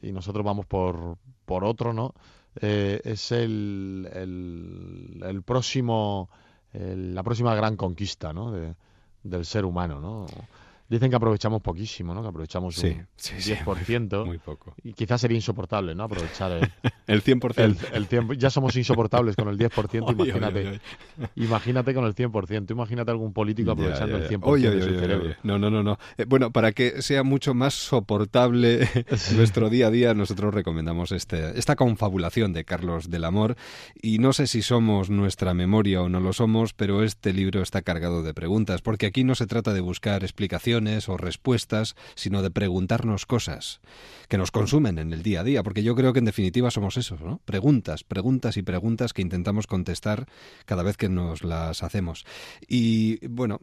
y nosotros vamos por, por otro, ¿no? Eh, es el, el, el próximo, el- la próxima gran conquista, ¿no? De- del ser humano, ¿no? Dicen que aprovechamos poquísimo, ¿no? Que aprovechamos Sí, un sí, sí, 10%. muy poco. Y quizás sería insoportable, ¿no? Aprovechar el, [LAUGHS] El 100%. el, el tiempo. Ya somos insoportables con el 10%, [LAUGHS] Oye, oye, imagínate. Imagínate con el 100%. Imagínate algún político aprovechando Ya, ya, ya. el 100% Oye, de su cerebro. No, no, no, no. Eh, bueno, para que sea mucho más soportable [LAUGHS] nuestro día a día, nosotros recomendamos este, esta confabulación de Carlos del Amor. Y no sé si somos nuestra memoria o no lo somos, pero este libro está cargado de preguntas, porque aquí no se trata de buscar explicaciones o respuestas, sino de preguntarnos cosas que nos consumen en el día a día, porque yo creo que en definitiva somos esos, ¿no? Preguntas, preguntas y preguntas que intentamos contestar cada vez que nos las hacemos. Y bueno,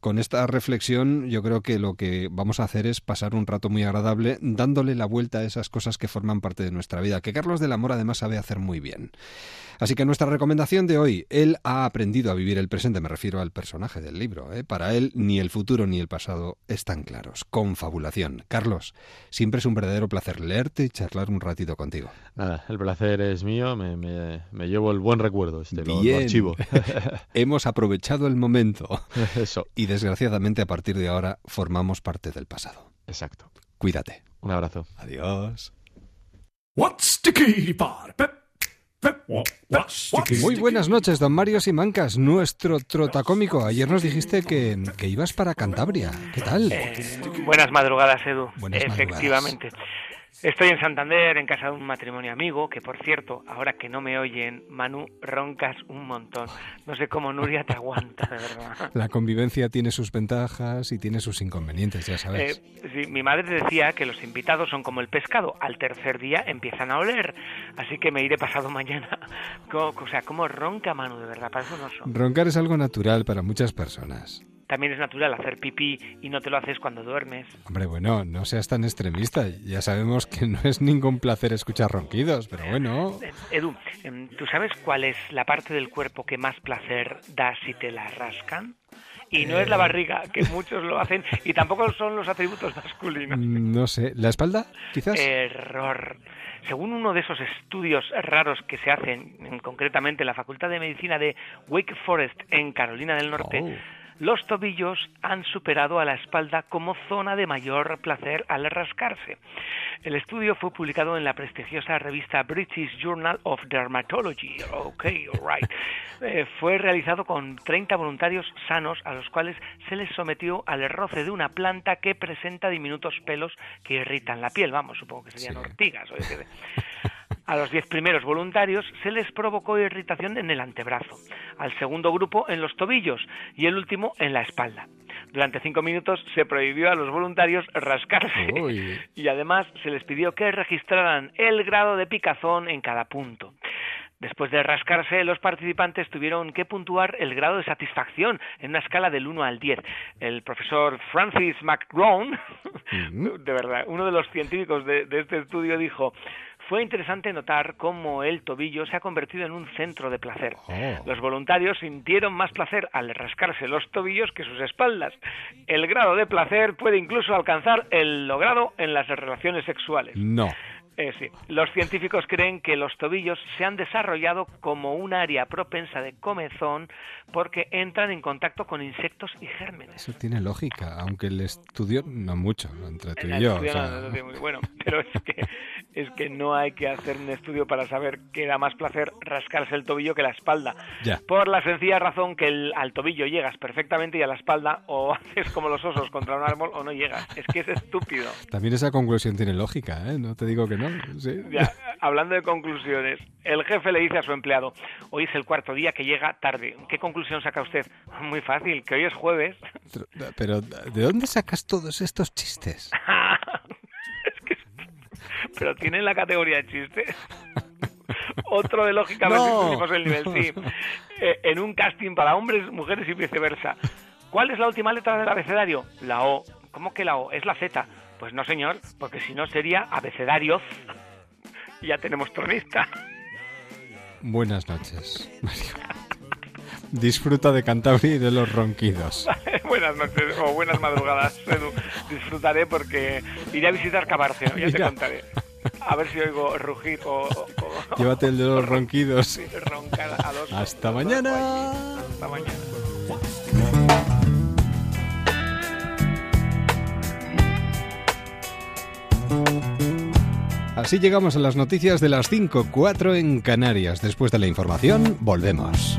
con esta reflexión yo creo que lo que vamos a hacer es pasar un rato muy agradable dándole la vuelta a esas cosas que forman parte de nuestra vida, que Carlos del Amor además sabe hacer muy bien. Así que nuestra recomendación de hoy, él ha aprendido a vivir el presente, me refiero al personaje del libro. ¿eh? Para él ni el futuro ni el pasado están claros. Confabulación. Carlos, siempre es un verdadero placer leerte y charlar un ratito contigo. Nada, el placer es mío, me, me- me llevo el buen recuerdo, este, lo- lo, Bien. archivo. [LAUGHS] Hemos aprovechado el momento. [LAUGHS] Eso. Y desgraciadamente a partir de ahora formamos parte del pasado. Exacto. Cuídate. Un abrazo. Adiós. What's the key part? Muy buenas noches, don Mario Simancas, nuestro trotacómico. Ayer nos dijiste que, que ibas para Cantabria. ¿Qué tal? Eh, buenas madrugadas, Edu. Buenas Efectivamente. Estoy en Santander, en casa de un matrimonio amigo, que por cierto, ahora que no me oyen, Manu, roncas un montón. No sé cómo Nuria te aguanta, de verdad. [LAUGHS] La convivencia tiene sus ventajas y tiene sus inconvenientes, ya sabes. Eh, sí, mi madre decía que los invitados son como el pescado, al tercer día empiezan a oler, así que me iré pasado mañana. [LAUGHS] O sea, como ronca Manu, de verdad, para eso no son. Roncar es algo natural para muchas personas. También es natural hacer pipí y no te lo haces cuando duermes. Hombre, bueno, no seas tan extremista. Ya sabemos que no es ningún placer escuchar ronquidos, pero bueno. Edu, em, ¿tú sabes cuál es la parte del cuerpo que más placer da si te la rascan? Y no es la Eh. barriga, que muchos lo hacen, y tampoco son los atributos masculinos. Mm, No sé, ¿la espalda? Quizás. Error. Según uno de esos estudios raros que se hacen, en- concretamente en la Facultad de Medicina de Wake Forest en Carolina del Norte, Oh. Los tobillos han superado a la espalda como zona de mayor placer al rascarse. El estudio fue publicado en la prestigiosa revista British Journal of Dermatology. Ok, alright. [LAUGHS] Eh, fue realizado con 30 voluntarios sanos a los cuales se les sometió al roce de una planta que presenta diminutos pelos que irritan la piel. Vamos, supongo que serían ortigas. o. [LAUGHS] A los diez primeros voluntarios se les provocó irritación en el antebrazo, al segundo grupo en los tobillos y el último en la espalda. Durante cinco minutos se prohibió a los voluntarios rascarse Uy. [LAUGHS] y además se les pidió que registraran el grado de picazón en cada punto. Después de rascarse, los participantes tuvieron que puntuar el grado de satisfacción en una escala del 1 al 10. El profesor Francis McGrone, [LAUGHS] de verdad, uno de los científicos de, de este estudio dijo, fue interesante notar cómo el tobillo se ha convertido en un centro de placer. Oh. Los voluntarios sintieron más placer al rascarse los tobillos que sus espaldas. El grado de placer puede incluso alcanzar el logrado en las relaciones sexuales. No. Eh, sí. Los científicos creen que los tobillos se han desarrollado como un área propensa de comezón porque entran en contacto con insectos y gérmenes. Eso tiene lógica, aunque el estudio no mucho, entre tú y yo. o sea, no- bueno, pero es que, es que no hay que hacer un estudio para saber que da más placer rascarse el tobillo que la espalda. Ya. Por la sencilla razón que el- al tobillo llegas perfectamente y a la espalda o [LAUGHS] haces como los osos contra un árbol o no llegas. Es que es estúpido. También esa conclusión tiene lógica, ¿eh? No te digo que no. Sí. Ya, hablando de conclusiones, el jefe le dice a su empleado, hoy es el cuarto día que llega tarde. ¿Qué conclusión saca usted? [LAUGHS] Muy fácil, que hoy es jueves. Pero, ¿de dónde sacas todos estos chistes? [LAUGHS] Pero tiene la categoría de chiste. Otro de lógicamente No. subimos el nivel, sí. Eh, en un casting para hombres, mujeres y viceversa. ¿Cuál es la última letra del abecedario? La O. ¿Cómo que la O? Es la Z. Pues no, señor, porque si no sería abecedarios. Y [LAUGHS] ya tenemos tronista. Buenas noches, Mario. [LAUGHS] Disfruta de Cantabria y de los ronquidos. [LAUGHS] buenas noches o buenas madrugadas, Edu. Disfrutaré porque iré a visitar Cabarceo, ya te contaré. A ver si oigo rugir o, o- o- Llévate el de los ronquidos. roncar a dos. Hasta mañana. Hasta mañana. Así llegamos a las noticias de las 5, 4 en Canarias. Después de la información, volvemos.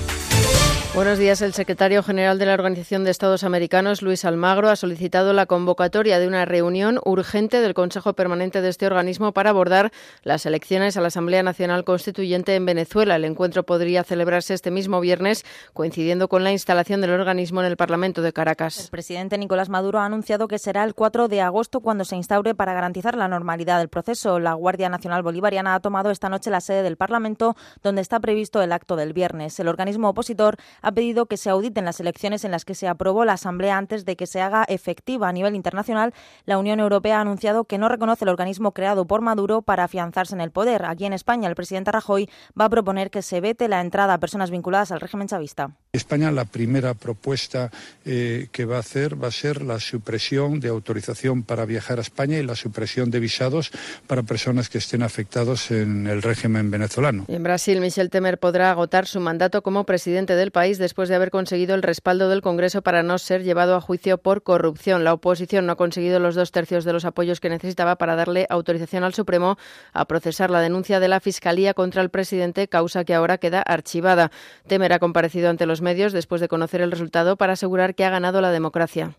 Buenos días. El secretario general de la Organización de Estados Americanos, Luis Almagro, ha solicitado la convocatoria de una reunión urgente del Consejo Permanente de este organismo para abordar las elecciones a la Asamblea Nacional Constituyente en Venezuela. El encuentro podría celebrarse este mismo viernes, coincidiendo con la instalación del organismo en el Parlamento de Caracas. El presidente Nicolás Maduro ha anunciado que será el 4 de agosto cuando se instaure para garantizar la normalidad del proceso. La Guardia Nacional Bolivariana ha tomado esta noche la sede del Parlamento, donde está previsto el acto del viernes. El organismo opositor ha pedido que se auditen las elecciones en las que se aprobó la Asamblea antes de que se haga efectiva a nivel internacional. La Unión Europea ha anunciado que no reconoce el organismo creado por Maduro para afianzarse en el poder. Aquí en España, el presidente Rajoy va a proponer que se vete la entrada a personas vinculadas al régimen chavista. España la primera propuesta eh, que va a hacer va a ser la supresión de autorización para viajar a España y la supresión de visados para personas que estén afectados en el régimen venezolano. En Brasil, Michel Temer podrá agotar su mandato como presidente del país después de haber conseguido el respaldo del Congreso para no ser llevado a juicio por corrupción. La oposición no ha conseguido los dos tercios de los apoyos que necesitaba para darle autorización al Supremo a procesar la denuncia de la Fiscalía contra el presidente, causa que ahora queda archivada. Temer ha comparecido ante los medios después de conocer el resultado para asegurar que ha ganado la democracia.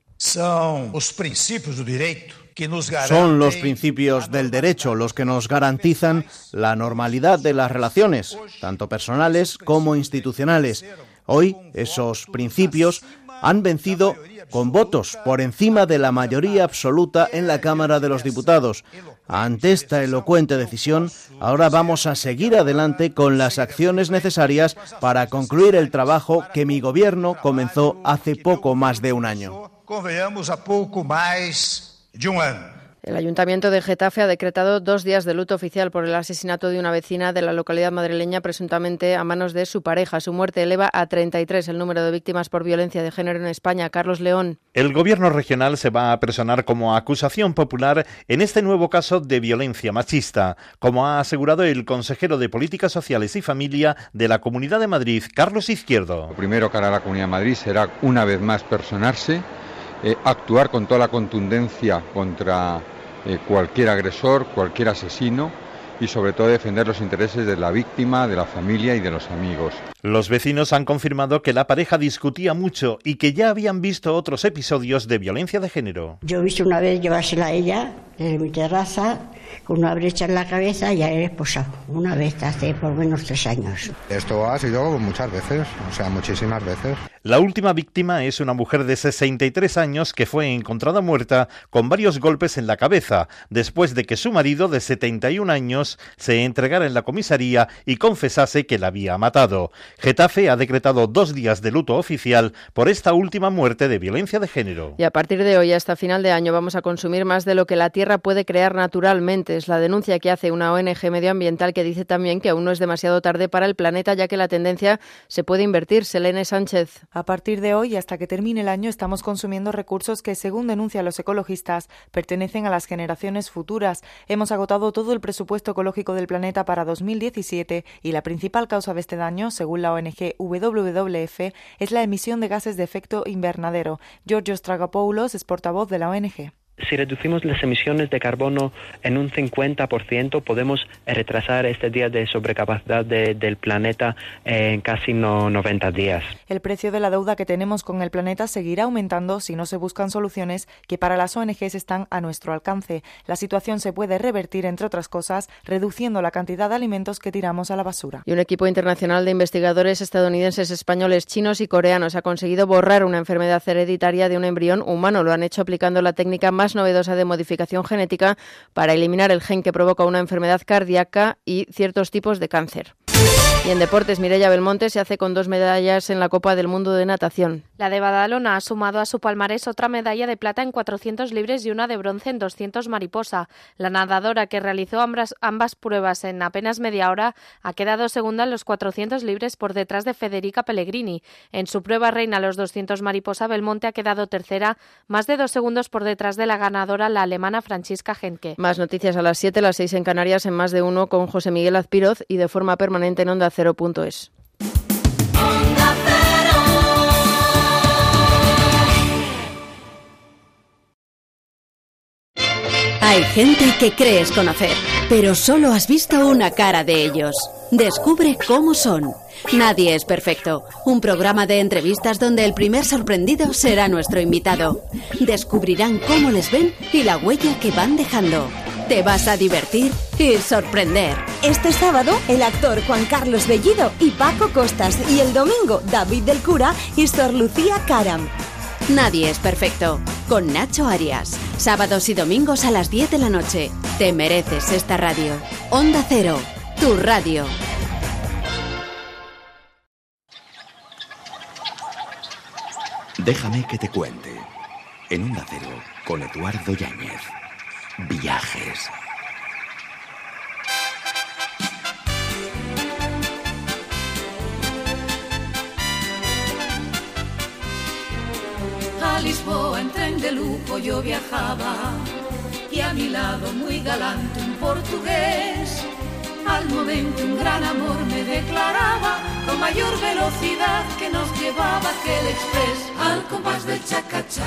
Son los principios del derecho los que nos garantizan la normalidad de las relaciones, tanto personales como institucionales. Hoy esos principios han vencido con votos por encima de la mayoría absoluta en la Cámara de los Diputados. Ante esta elocuente decisión, ahora vamos a seguir adelante con las acciones necesarias para concluir el trabajo que mi gobierno comenzó hace poco más de un año. há pouco mais de um ano. El Ayuntamiento de Getafe ha decretado dos días de luto oficial por el asesinato de una vecina de la localidad madrileña presuntamente a manos de su pareja. Su muerte eleva a 33 el número de víctimas por violencia de género en España. Carlos León. El gobierno regional se va a personar como acusación popular en este nuevo caso de violencia machista, como ha asegurado el consejero de Políticas Sociales y Familia de la Comunidad de Madrid, Carlos Izquierdo. Lo primero cara a la Comunidad de Madrid será una vez más personarse, eh, actuar con toda la contundencia contra eh, cualquier agresor, cualquier asesino y sobre todo defender los intereses de la víctima, de la familia y de los amigos. Los vecinos han confirmado que la pareja discutía mucho y que ya habían visto otros episodios de violencia de género. Yo he visto una vez llevársela a ella en mi terraza con una brecha en la cabeza y a él esposado. Una vez hace por lo menos tres años. Esto ha sido muchas veces, o sea, muchísimas veces. La última víctima es una mujer de 63 años que fue encontrada muerta con varios golpes en la cabeza después de que su marido de 71 años se entregara en la comisaría y confesase que la había matado. Getafe ha decretado dos días de luto oficial por esta última muerte de violencia de género. Y a partir de hoy hasta final de año vamos a consumir más de lo que la Tierra puede crear naturalmente. Es la denuncia que hace una ONG medioambiental que dice también que aún no es demasiado tarde para el planeta ya que la tendencia se puede invertir. Selene Sánchez. A partir de hoy, hasta que termine el año, estamos consumiendo recursos que, según denuncian los ecologistas, pertenecen a las generaciones futuras. Hemos agotado todo el presupuesto ecológico del planeta para 2017 y la principal causa de este daño, según la ONG WWF, es la emisión de gases de efecto invernadero. Giorgio Stragopoulos es portavoz de la ONG. Si reducimos las emisiones de carbono en un 50%, podemos retrasar este día de sobrecapacidad de- del planeta en casi no 90 días. El precio de la deuda que tenemos con el planeta seguirá aumentando si no se buscan soluciones que para las ONGs están a nuestro alcance. La situación se puede revertir, entre otras cosas, reduciendo la cantidad de alimentos que tiramos a la basura. Y un equipo internacional de investigadores estadounidenses, españoles, chinos y coreanos ha conseguido borrar una enfermedad hereditaria de un embrión humano. Lo han hecho aplicando la técnica más novedosa de modificación genética para eliminar el gen que provoca una enfermedad cardíaca y ciertos tipos de cáncer. Y en deportes, Mireia Belmonte se hace con dos medallas en la Copa del Mundo de Natación. La de Badalona ha sumado a su palmarés otra medalla de plata en 400 libres y una de bronce en 200 mariposa. La nadadora que realizó ambas, ambas pruebas en apenas media hora ha quedado segunda en los 400 libres por detrás de Federica Pellegrini. En su prueba reina los 200 mariposa, Belmonte ha quedado tercera, más de dos segundos por detrás de la ganadora, la alemana Francisca Genke. Más noticias a las 7, las 6 en Canarias, en más de uno con José Miguel Azpiroz y de forma permanente en Onda Cero.es. Hay gente que crees conocer, pero solo has visto una cara de ellos. Descubre cómo son. Nadie es perfecto. Un programa de entrevistas donde el primer sorprendido será nuestro invitado. Descubrirán cómo les ven y la huella que van dejando. Te vas a divertir y sorprender. Este sábado, el actor Juan Carlos Bellido y Paco Costas. Y el domingo, David del Cura y Sor Lucía Caram. Nadie es perfecto. Con Nacho Arias. Sábados y domingos a las 10 de la noche. Te mereces esta radio. Onda Cero. Tu radio. Déjame que te cuente. En Onda Cero, con Eduardo Yáñez. Viajes. A Lisboa en tren de lujo yo viajaba y a mi lado muy galante un portugués. Al momento un gran amor me declaraba con mayor velocidad que nos llevaba aquel express al compás del chacachá.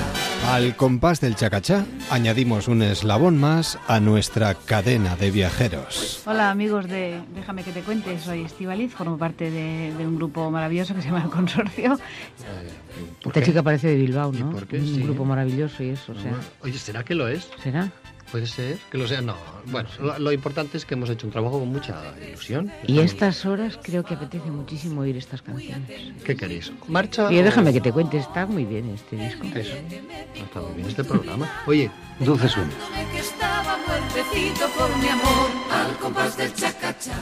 Al compás del chacachá añadimos un eslabón más a nuestra cadena de viajeros. Hola amigos de Déjame que te cuente, soy Estivaliz, formo parte de, de un grupo maravilloso que se llama El Consorcio. Esta chica parece de Bilbao, ¿no? por qué? Un Sí. grupo maravilloso y eso, o sea. Oye, ¿será que lo es? ¿Será? Puede ser que lo sea. No, bueno, lo, lo importante es que hemos hecho un trabajo con mucha ilusión. Y a estas horas creo que apetece muchísimo oír estas canciones. ¿Qué queréis? ¿Marcha? Y o- déjame que te cuente, está muy bien este disco. Eso. Está muy bien este programa. Oye, dulce sueño. que estaba muertecito por mi amor al compás del chacachá.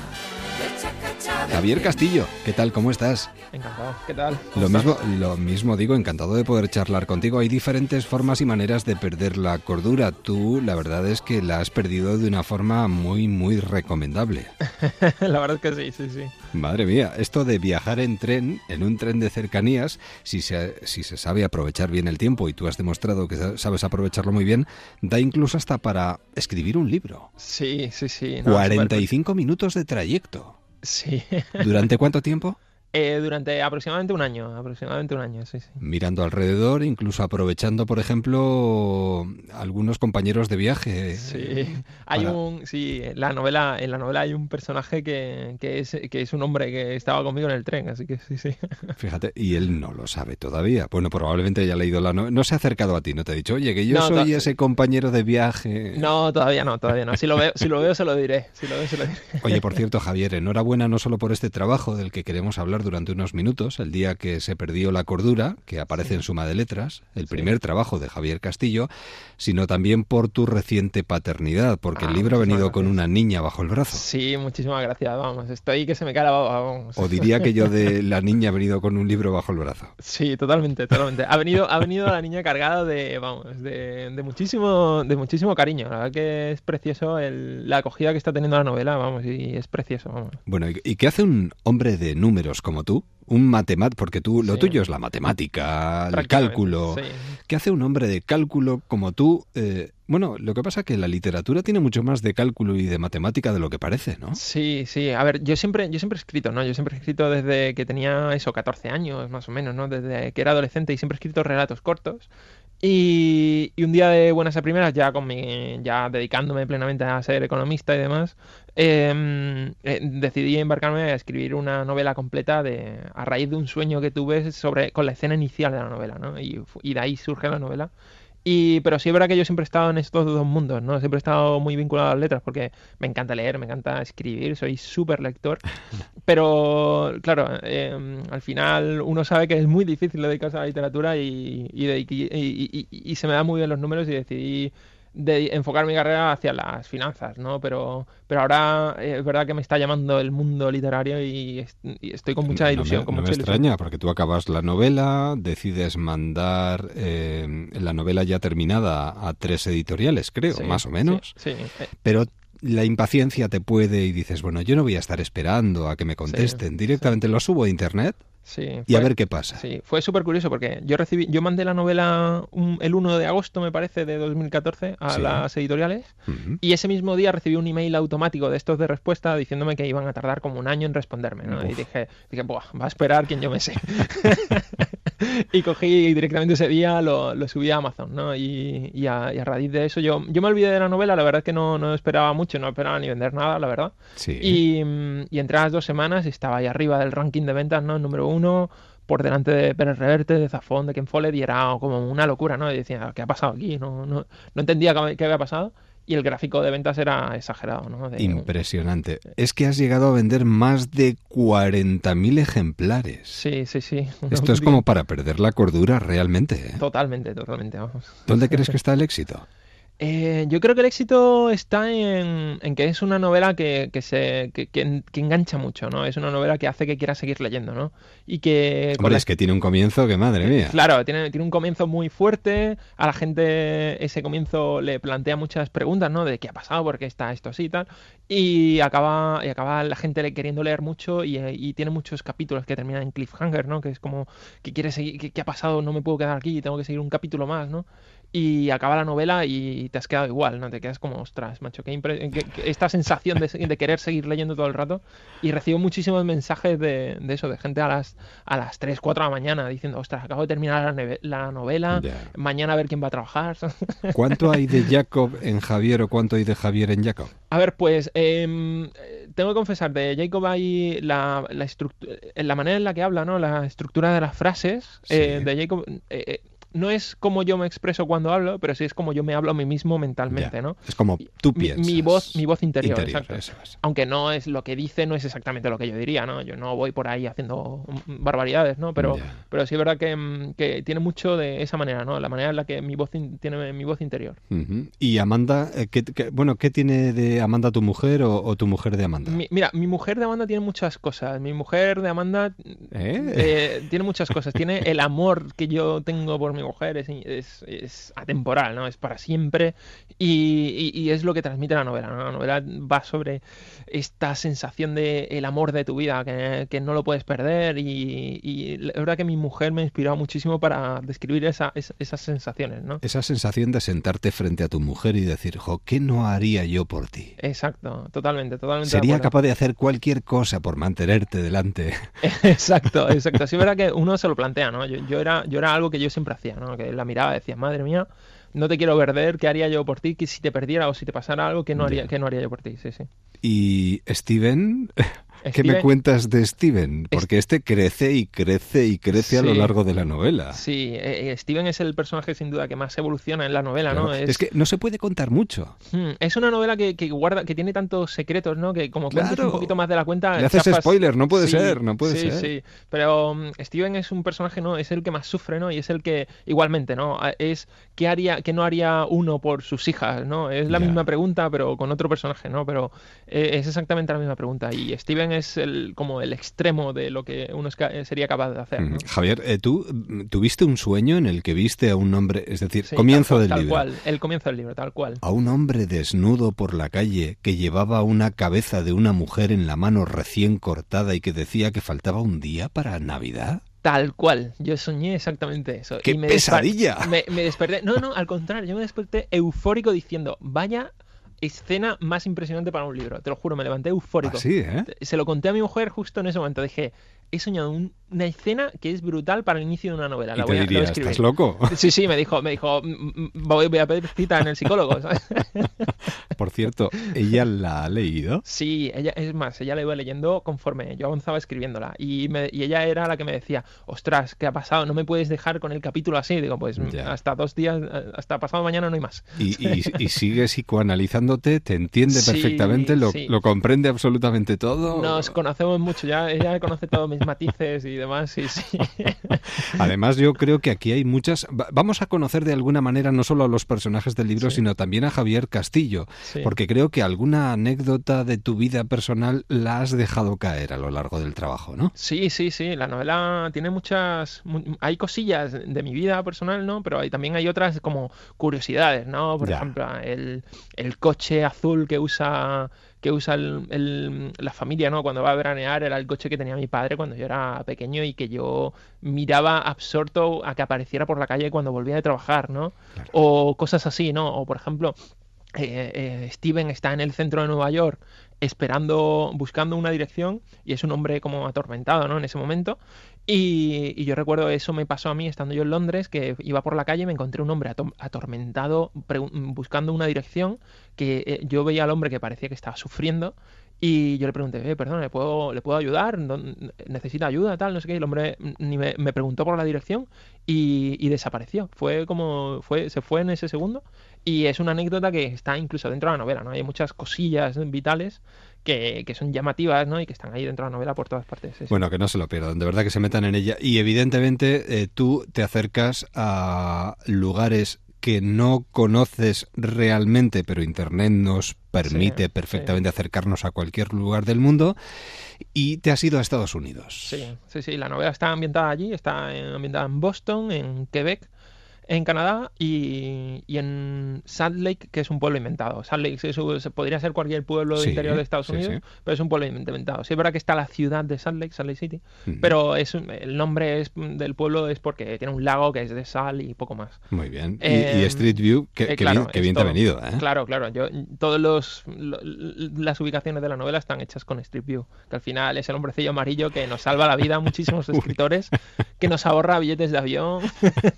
Javier Castillo, ¿qué tal? ¿Cómo estás? Encantado. ¿Qué tal? ¿Cómo Lo mismo, lo mismo digo, encantado de poder charlar contigo. Hay diferentes formas y maneras de perder la cordura. Tú, la verdad es que la has perdido de una forma muy, muy recomendable. [LAUGHS] La verdad es que sí, sí, sí. Madre mía, esto de viajar en tren, en un tren de cercanías, si se, si se sabe aprovechar bien el tiempo, y tú has demostrado que sa- sabes aprovecharlo muy bien, da incluso hasta para escribir un libro. Sí, sí, sí. no, 45 minutos de trayecto. Sí. ¿Durante cuánto tiempo? Eh, durante aproximadamente un año, aproximadamente un año, sí, sí. Mirando alrededor, incluso aprovechando, por ejemplo, algunos compañeros de viaje. Sí, hay para- un, sí, la novela, en la novela hay un personaje que, que es, que es un hombre que estaba conmigo en el tren, así que sí, sí. [LAUGHS] Fíjate, y él no lo sabe todavía. Bueno, probablemente haya leído la novela. No se ha acercado a ti, no te ha dicho, oye, que yo No, soy ese compañero de viaje. No, todavía no, todavía no. Si lo veo, si lo veo se lo diré, si lo veo se lo diré. Oye, por cierto, Javier, enhorabuena no solo por este trabajo del que queremos hablar durante unos minutos, el día que se perdió la cordura, que aparece en Suma de Letras, el primer trabajo de Javier Castillo, sino también por tu reciente paternidad, porque el Ah, libro ha venido con una niña bajo el brazo. Sí, muchísimas gracias, vamos, estoy que se me cae la baba, vamos. O diría que yo de [LAUGHS] la niña ha venido con un libro bajo el brazo. Sí, totalmente, totalmente. Ha venido, ha venido la niña cargada de, vamos, de, de muchísimo, de muchísimo cariño. La verdad que es precioso el- la acogida que está teniendo la novela, vamos, y es precioso, vamos. Bueno, ¿y y qué hace un hombre de números como tú? Un matemático, porque tú, lo Sí. tuyo es la matemática, el cálculo. sí. ¿Qué hace un hombre de cálculo como tú? Eh, bueno, lo que pasa es que la literatura tiene mucho más de cálculo y de matemática de lo que parece, ¿no? Sí, sí. A ver, yo siempre, yo siempre he escrito, ¿no? Yo siempre he escrito desde que tenía eso, 14 años más o menos, ¿no? Desde que era adolescente y siempre he escrito relatos cortos. Y, un día de buenas a primeras, ya con mi, ya dedicándome plenamente a ser economista y demás, eh, eh, decidí embarcarme a escribir una novela completa de, a raíz de un sueño que tuve sobre, con la escena inicial de la novela, ¿no? Y, y de ahí surge la novela. Y, pero sí es verdad que yo siempre he estado en estos dos mundos, ¿no? Siempre he estado muy vinculado a las letras porque me encanta leer, me encanta escribir, soy súper lector. [LAUGHS] Pero, claro, eh, al final uno sabe que es muy difícil dedicarse a la literatura y, y, dediqui- y- y- y- y se me dan muy bien los números y decidí de enfocar mi carrera hacia las finanzas, ¿no? Pero, pero ahora eh, es verdad que me está llamando el mundo literario y, estoy con mucha ilusión. No con me, mucha extraña, porque tú acabas la novela, decides mandar eh, la novela ya terminada a tres editoriales, creo, más o menos. Sí, Pero la impaciencia te puede y dices, bueno, yo no voy a estar esperando a que me contesten. Directamente lo subo a internet y a ver qué pasa. Sí, fue súper curioso porque yo recibí, yo mandé la novela el 1 de agosto, me parece, de 2014 a las editoriales y ese mismo día recibí un email automático de estos de respuesta diciéndome que iban a tardar como un año en responderme, ¿no? Y dije, dije, Buah, va a esperar quien yo me sé. [LAUGHS] [LAUGHS] y cogí directamente ese día, lo, lo subí a Amazon, ¿no? Y, y, a, raíz de eso yo, yo me olvidé de la novela, la verdad es que no, no esperaba mucho, no esperaba ni vender nada, la verdad. Sí. Y, y entre las dos semanas estaba ahí arriba del ranking de ventas, ¿no? Número uno, por delante de Pérez Reverte, de Zafón, de Ken Follett, y era como una locura, ¿no? Y decía, ¿qué ha pasado aquí? No, no, no entendía qué había pasado y el gráfico de ventas era exagerado. ¿no? Impresionante. Es que has llegado a vender más de 40.000 ejemplares. Sí, sí, sí. Esto es [LAUGHS] como para perder la cordura realmente. ¿eh? Totalmente, totalmente. Vamos. ¿Dónde crees que [LAUGHS] está el éxito? Eh, yo creo que el éxito está en, que es una novela que, se, que, engancha mucho, ¿no? Es una novela que hace que quieras seguir leyendo, ¿no? Y que... Hombre, es que tiene un comienzo que madre mía. Claro, tiene, tiene un comienzo muy fuerte, a la gente ese comienzo le plantea muchas preguntas, ¿no? De qué ha pasado, por qué está esto así y tal, y acaba, y acaba la gente queriendo leer mucho y, tiene muchos capítulos que terminan en cliffhanger, ¿no? Que es como, que quiere seguir, qué ha pasado? No me puedo quedar aquí, tengo que seguir un capítulo más, ¿no? Y acaba la novela y te has quedado igual, ¿no? Te quedas como, ostras, macho, qué esta sensación de, querer seguir leyendo todo el rato. Y recibo muchísimos mensajes de, eso, de gente a las, a las 3, 4 de la mañana diciendo, ostras, acabo de terminar la, novela, mañana a ver quién va a trabajar. [LAUGHS] ¿Cuánto hay de Jacob en Javier o cuánto hay de Javier en Jacob? A ver, pues em, tengo que confesar, de Jacob hay la, la, la manera en la que habla, ¿no? La estructura de las frases eh, de Jacob... Eh, eh, no es como yo me expreso cuando hablo, pero sí es como yo me hablo a mí mismo mentalmente, ¿no? Es como tú piensas. Mi, voz, mi voz interior, exacto. Aunque no es lo que dice, no es exactamente lo que yo diría, ¿no? Yo no voy por ahí haciendo barbaridades, ¿no? Pero, pero sí es verdad mm, que, tiene mucho de esa manera, ¿no? La manera en la que mi voz tiene mi voz interior. Y Amanda, eh, ¿qué, bueno, ¿qué tiene de Amanda tu mujer o, tu mujer de Amanda? mira, mi mujer de Amanda tiene muchas cosas. Mi mujer de Amanda ¿Eh? Eh, tiene muchas cosas. Tiene el amor que yo tengo por mi mujer es, es, atemporal, ¿no? Es para siempre y, es lo que transmite la novela, La novela va sobre esta sensación de el amor de tu vida, que, no lo puedes perder y, la verdad que mi mujer me ha inspirado muchísimo para describir esa, esas sensaciones, ¿no? Esa sensación de sentarte frente a tu mujer y decir, jo, ¿qué no haría yo por ti? Exacto, totalmente, totalmente. Sería capaz de hacer cualquier cosa por mantenerte delante. [LAUGHS] exacto, exacto. Sí, es verdad que uno se lo plantea, ¿no? Yo, yo, era, yo era algo que yo siempre hacía, ¿no? Que la miraba y decía, madre mía, no te quiero perder, ¿qué haría yo por ti? Que si te perdiera o si te pasara algo, que no haría, que no haría yo por ti? Sí, sí. Y Steven, ¿Qué me cuentas de Steven? Porque este crece y crece y crece a lo largo de la novela. Sí, eh, eh, Steven es el personaje sin duda que más evoluciona en la novela, ¿no? Es... que no se puede contar mucho. Hmm, es una novela que, guarda, que tiene tantos secretos, ¿no? Que como cuentas un poquito más de la cuenta. Le haces spoiler, no puede ser, no puede ser. Sí, sí. Pero um, Steven es un personaje, ¿no? Es el que más sufre, ¿no? Y es el que, igualmente, ¿no? Es qué haría, que no haría uno por sus hijas, ¿no? Es la misma pregunta, pero con otro personaje, ¿no? Pero eh, es exactamente la misma pregunta. Y Steven es el como el extremo de lo que uno sería capaz de hacer. Javier, eh, ¿tú tuviste un sueño en el que viste a un hombre, es decir, comienzo del tal libro? Cual, el comienzo del libro, tal cual. A un hombre desnudo por la calle que llevaba una cabeza de una mujer en la mano recién cortada y que decía que faltaba un día para Navidad. Tal cual, yo soñé exactamente eso. ¡Qué pesadilla! Me, me, desperté, no, no, al contrario, yo me desperté eufórico diciendo, vaya escena más impresionante para un libro. Te lo juro, me levanté eufórico. ¿Ah, ¿eh? Se lo conté a mi mujer justo en ese momento. Dije, he soñado una escena que es brutal para el inicio de una novela. La voy, a, diría, ¿estás loco? [LAUGHS] Sí, sí, me dijo, me dijo voy, a pedir cita en el psicólogo. [LAUGHS] Por cierto, ¿ella la ha leído? Sí, ella, es más, ella la iba leyendo conforme yo avanzaba escribiéndola. Y, ella era la que me decía, ostras, ¿qué ha pasado? No me puedes dejar con el capítulo así. Digo, pues hasta dos días, hasta pasado mañana no hay más. Y, y, sigue psicoanalizándote, te entiende perfectamente, lo, lo, comprende absolutamente todo. Nos conocemos mucho, ya ella conoce todos mis matices y demás, sí, sí. [LAUGHS] Además, yo creo que aquí hay muchas. Vamos a conocer de alguna manera no solo a los personajes del libro, sino también a Javier Castillo, porque creo que alguna anécdota de tu vida personal la has dejado caer a lo largo del trabajo, ¿no? Sí, sí, sí. La novela tiene muchas. Hay cosillas de mi vida personal, ¿no? Pero hay, también hay otras como curiosidades, ¿no? Por ejemplo, el, el coche azul que usa que usa la familia, ¿no? Cuando va a veranear era el coche que tenía mi padre cuando yo era pequeño y que yo miraba absorto a que apareciera por la calle cuando volvía de trabajar, ¿no? O cosas así, ¿no? O por ejemplo, eh, eh, Steven está en el centro de Nueva York esperando, buscando una dirección y es un hombre como atormentado, ¿no? En ese momento y, yo recuerdo eso me pasó a mí estando yo en Londres, que iba por la calle y me encontré un hombre atormentado buscando una dirección, que eh, yo veía al hombre que parecía que estaba sufriendo y yo le pregunté, eh, perdón, ¿le puedo, ¿le puedo ayudar? ¿Necesita ayuda? Tal, no sé qué. Y el hombre ni me, preguntó por la dirección y, y, desapareció. Fue como, fue, se fue en ese segundo. Y es una anécdota que está incluso dentro de la novela, ¿no? Hay muchas cosillas vitales que, son llamativas ¿no? y que están ahí dentro de la novela por todas partes. Bueno, que no se lo pierdan, de verdad que se metan en ella. Y evidentemente eh, tú te acercas a lugares que no conoces realmente, pero Internet nos permite perfectamente acercarnos a cualquier lugar del mundo y te has ido a Estados Unidos. Sí, sí, sí, la novela está ambientada allí, está ambientada en Boston, en Quebec, en Canadá y, en Salt Lake, que es un pueblo inventado. Salt Lake se podría ser cualquier pueblo del interior de Estados Unidos, pero es un pueblo inventado. Sí es verdad que está la ciudad de Salt Lake, Salt Lake City, pero es el nombre es, del pueblo es porque tiene un lago que es de sal y poco más. Muy bien. y, em, Street View, que, bien, te ha venido. ¿eh? Claro, claro. Yo, todos los, las ubicaciones de la novela están hechas con Street View, que al final es el hombrecillo amarillo que nos salva la vida a muchísimos [LAUGHS] escritores, que nos ahorra billetes de avión.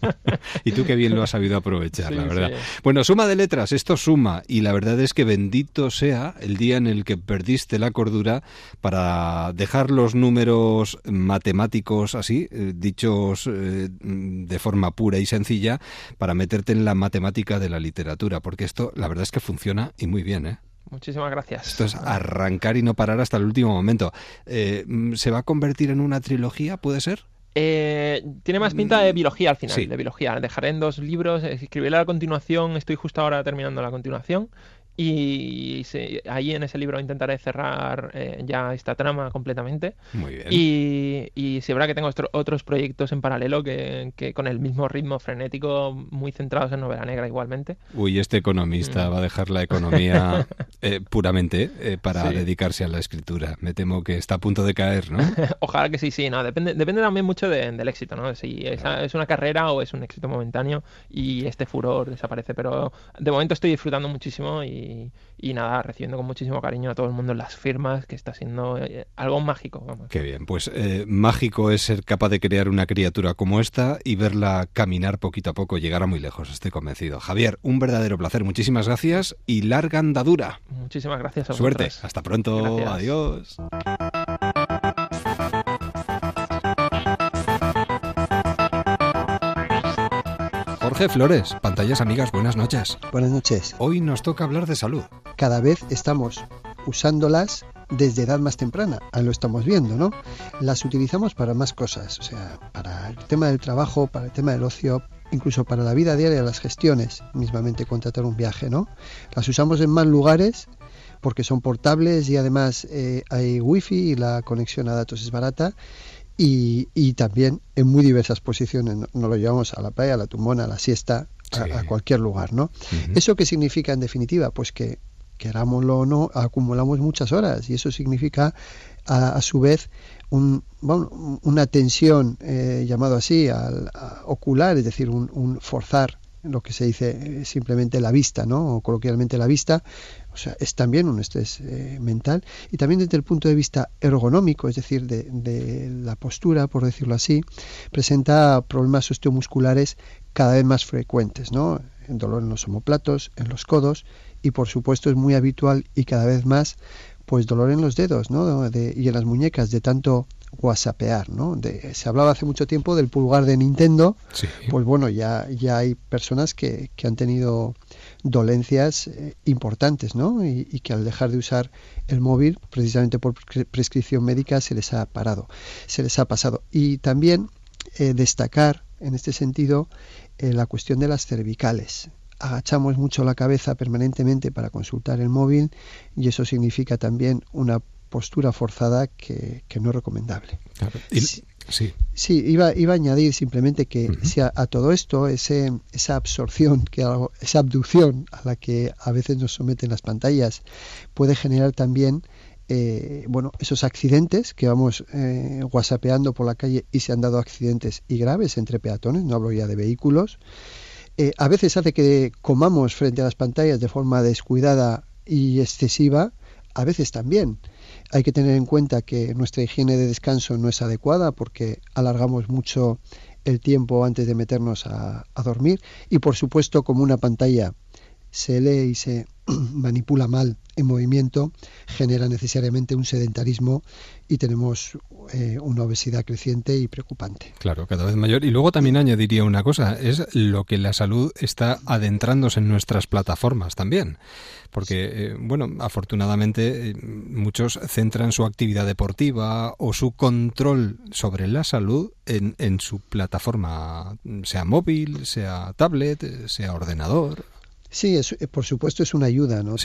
[LAUGHS] y tú qué bien lo has sabido aprovechar, la verdad. Bueno, suma de letras, esto suma, y la verdad es que bendito sea el día en el que perdiste la cordura para dejar los números matemáticos así, eh, dichos eh, de forma pura y sencilla, para meterte en la matemática de la literatura, porque esto la verdad es que funciona y muy bien, ¿eh? Muchísimas gracias. Esto es arrancar y no parar hasta el último momento. Eh, ¿Se va a convertir en una trilogía, puede ser? Eh, tiene más pinta de biología al final, de biología. Dejaré en dos libros, escribiré a continuación, estoy justo ahora terminando la continuación y ahí en ese libro intentaré cerrar eh, ya esta trama completamente. Muy bien. Y, y sí, verdad que tengo otros proyectos en paralelo que, con el mismo ritmo frenético, muy centrados en novela negra igualmente. Uy, este economista mm. va a dejar la economía [LAUGHS] eh, puramente eh, para dedicarse a la escritura. Me temo que está a punto de caer, ¿no? [LAUGHS] Ojalá que sí, sí. No, depende, depende también mucho del éxito, ¿no? Si es una carrera o es un éxito momentáneo y este furor desaparece. Pero de momento estoy disfrutando muchísimo y y, nada, recibiendo con muchísimo cariño a todo el mundo las firmas, que está siendo eh, algo mágico. Vamos. Qué bien, pues eh, mágico es ser capaz de crear una criatura como esta y verla caminar poquito a poco, llegar a muy lejos, estoy convencido. Javier, un verdadero placer, muchísimas gracias y larga andadura. Muchísimas gracias a Suerte, hasta pronto, adiós. Jorge Flores, pantallas amigas, buenas noches. Buenas noches. Hoy nos toca hablar de salud. Cada vez estamos usándolas desde edad más temprana, lo estamos viendo, ¿no? Las utilizamos para más cosas, o sea, para el tema del trabajo, para el tema del ocio, incluso para la vida diaria, las gestiones, mismamente contratar un viaje, ¿no? Las usamos en más lugares porque son portables y además eh, hay wifi y la conexión a datos es barata y, también en muy diversas posiciones. Nos lo llevamos a la playa, a la tumbona, a la siesta, a, cualquier lugar, ¿no? ¿Eso qué significa en definitiva? Pues que, querámoslo o no, acumulamos muchas horas y eso significa a, su vez un, una tensión, eh, llamado así, al, ocular, es decir, un, un forzar lo que se dice eh, simplemente la vista, ¿no? o coloquialmente la vista, o sea, es también un estrés eh, mental y también desde el punto de vista ergonómico, es decir, de, la postura, por decirlo así, presenta problemas osteomusculares cada vez más frecuentes, ¿no? El dolor en los omoplatos, en los codos y por supuesto es muy habitual y cada vez más pues dolor en los dedos ¿no? y en las muñecas de tanto whatsappear, ¿no? se hablaba hace mucho tiempo del pulgar de Nintendo, pues bueno, ya, ya hay personas que, que han tenido dolencias eh, importantes, ¿no? Y, y, que al dejar de usar el móvil, precisamente por prescripción médica, se les ha parado, se les ha pasado. Y también eh, destacar en este sentido eh, la cuestión de las cervicales. Agachamos mucho la cabeza permanentemente para consultar el móvil y eso significa también una postura forzada que, no es recomendable. sí, sí. iba, iba a añadir simplemente que si a, todo esto, ese, esa absorción, que esa abducción a la que a veces nos someten las pantallas, puede generar también eh, bueno, esos accidentes que vamos eh, whatsappeando por la calle y se han dado accidentes y graves entre peatones, no hablo ya de vehículos, eh, a veces hace que comamos frente a las pantallas de forma descuidada y excesiva, a veces también. Hay que tener en cuenta que nuestra higiene de descanso no es adecuada porque alargamos mucho el tiempo antes de meternos a, a dormir y por supuesto como una pantalla se lee y se [CLEARS THROAT] manipula mal en movimiento, genera necesariamente un sedentarismo y tenemos eh, una obesidad creciente y preocupante. Claro, cada vez mayor. Y luego también añadiría una cosa, es lo que la salud está adentrándose en nuestras plataformas también. Porque, eh, bueno, afortunadamente eh, muchos centran su actividad deportiva o su control sobre la salud en, en su plataforma, sea móvil, sea tablet, sea ordenador. Sí, es, eh, por supuesto es una ayuda, ¿no?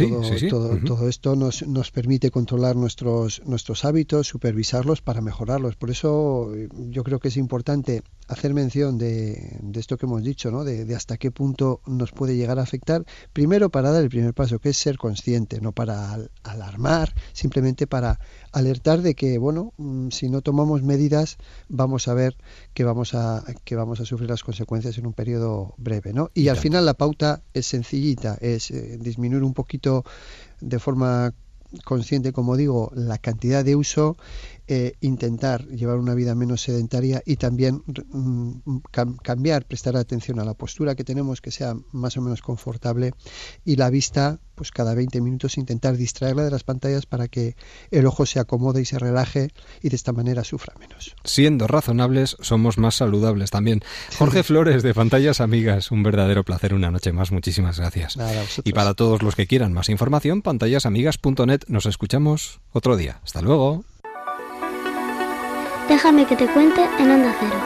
todo, todo, esto nos, nos permite controlar nuestros, nuestros hábitos, supervisarlos para mejorarlos. Por eso eh, yo creo que es importante hacer mención de, de esto que hemos dicho, ¿no? De, de, hasta qué punto nos puede llegar a afectar. Primero para dar el primer paso, que es ser consciente, no para alarmar, simplemente para alertar de que, bueno, mm, si no tomamos medidas, vamos a ver que vamos a, que vamos a sufrir las consecuencias en un periodo breve, ¿no? Y, al final la pauta es es eh, disminuir un poquito de forma consciente, como digo, la cantidad de uso, eh, intentar llevar una vida menos sedentaria y también mm, cambiar, prestar atención a la postura que tenemos, que sea más o menos confortable y la vista, pues cada 20 minutos intentar distraerla de las pantallas para que el ojo se acomode y se relaje y de esta manera sufra menos. Siendo razonables, somos más saludables también. Jorge Flores de Pantallas Amigas, un verdadero placer una noche más. Muchísimas gracias. y para todos los que quieran más información, pantallasamigas.net. Nos escuchamos otro día. Hasta luego. Déjame que te cuente en Onda Cero.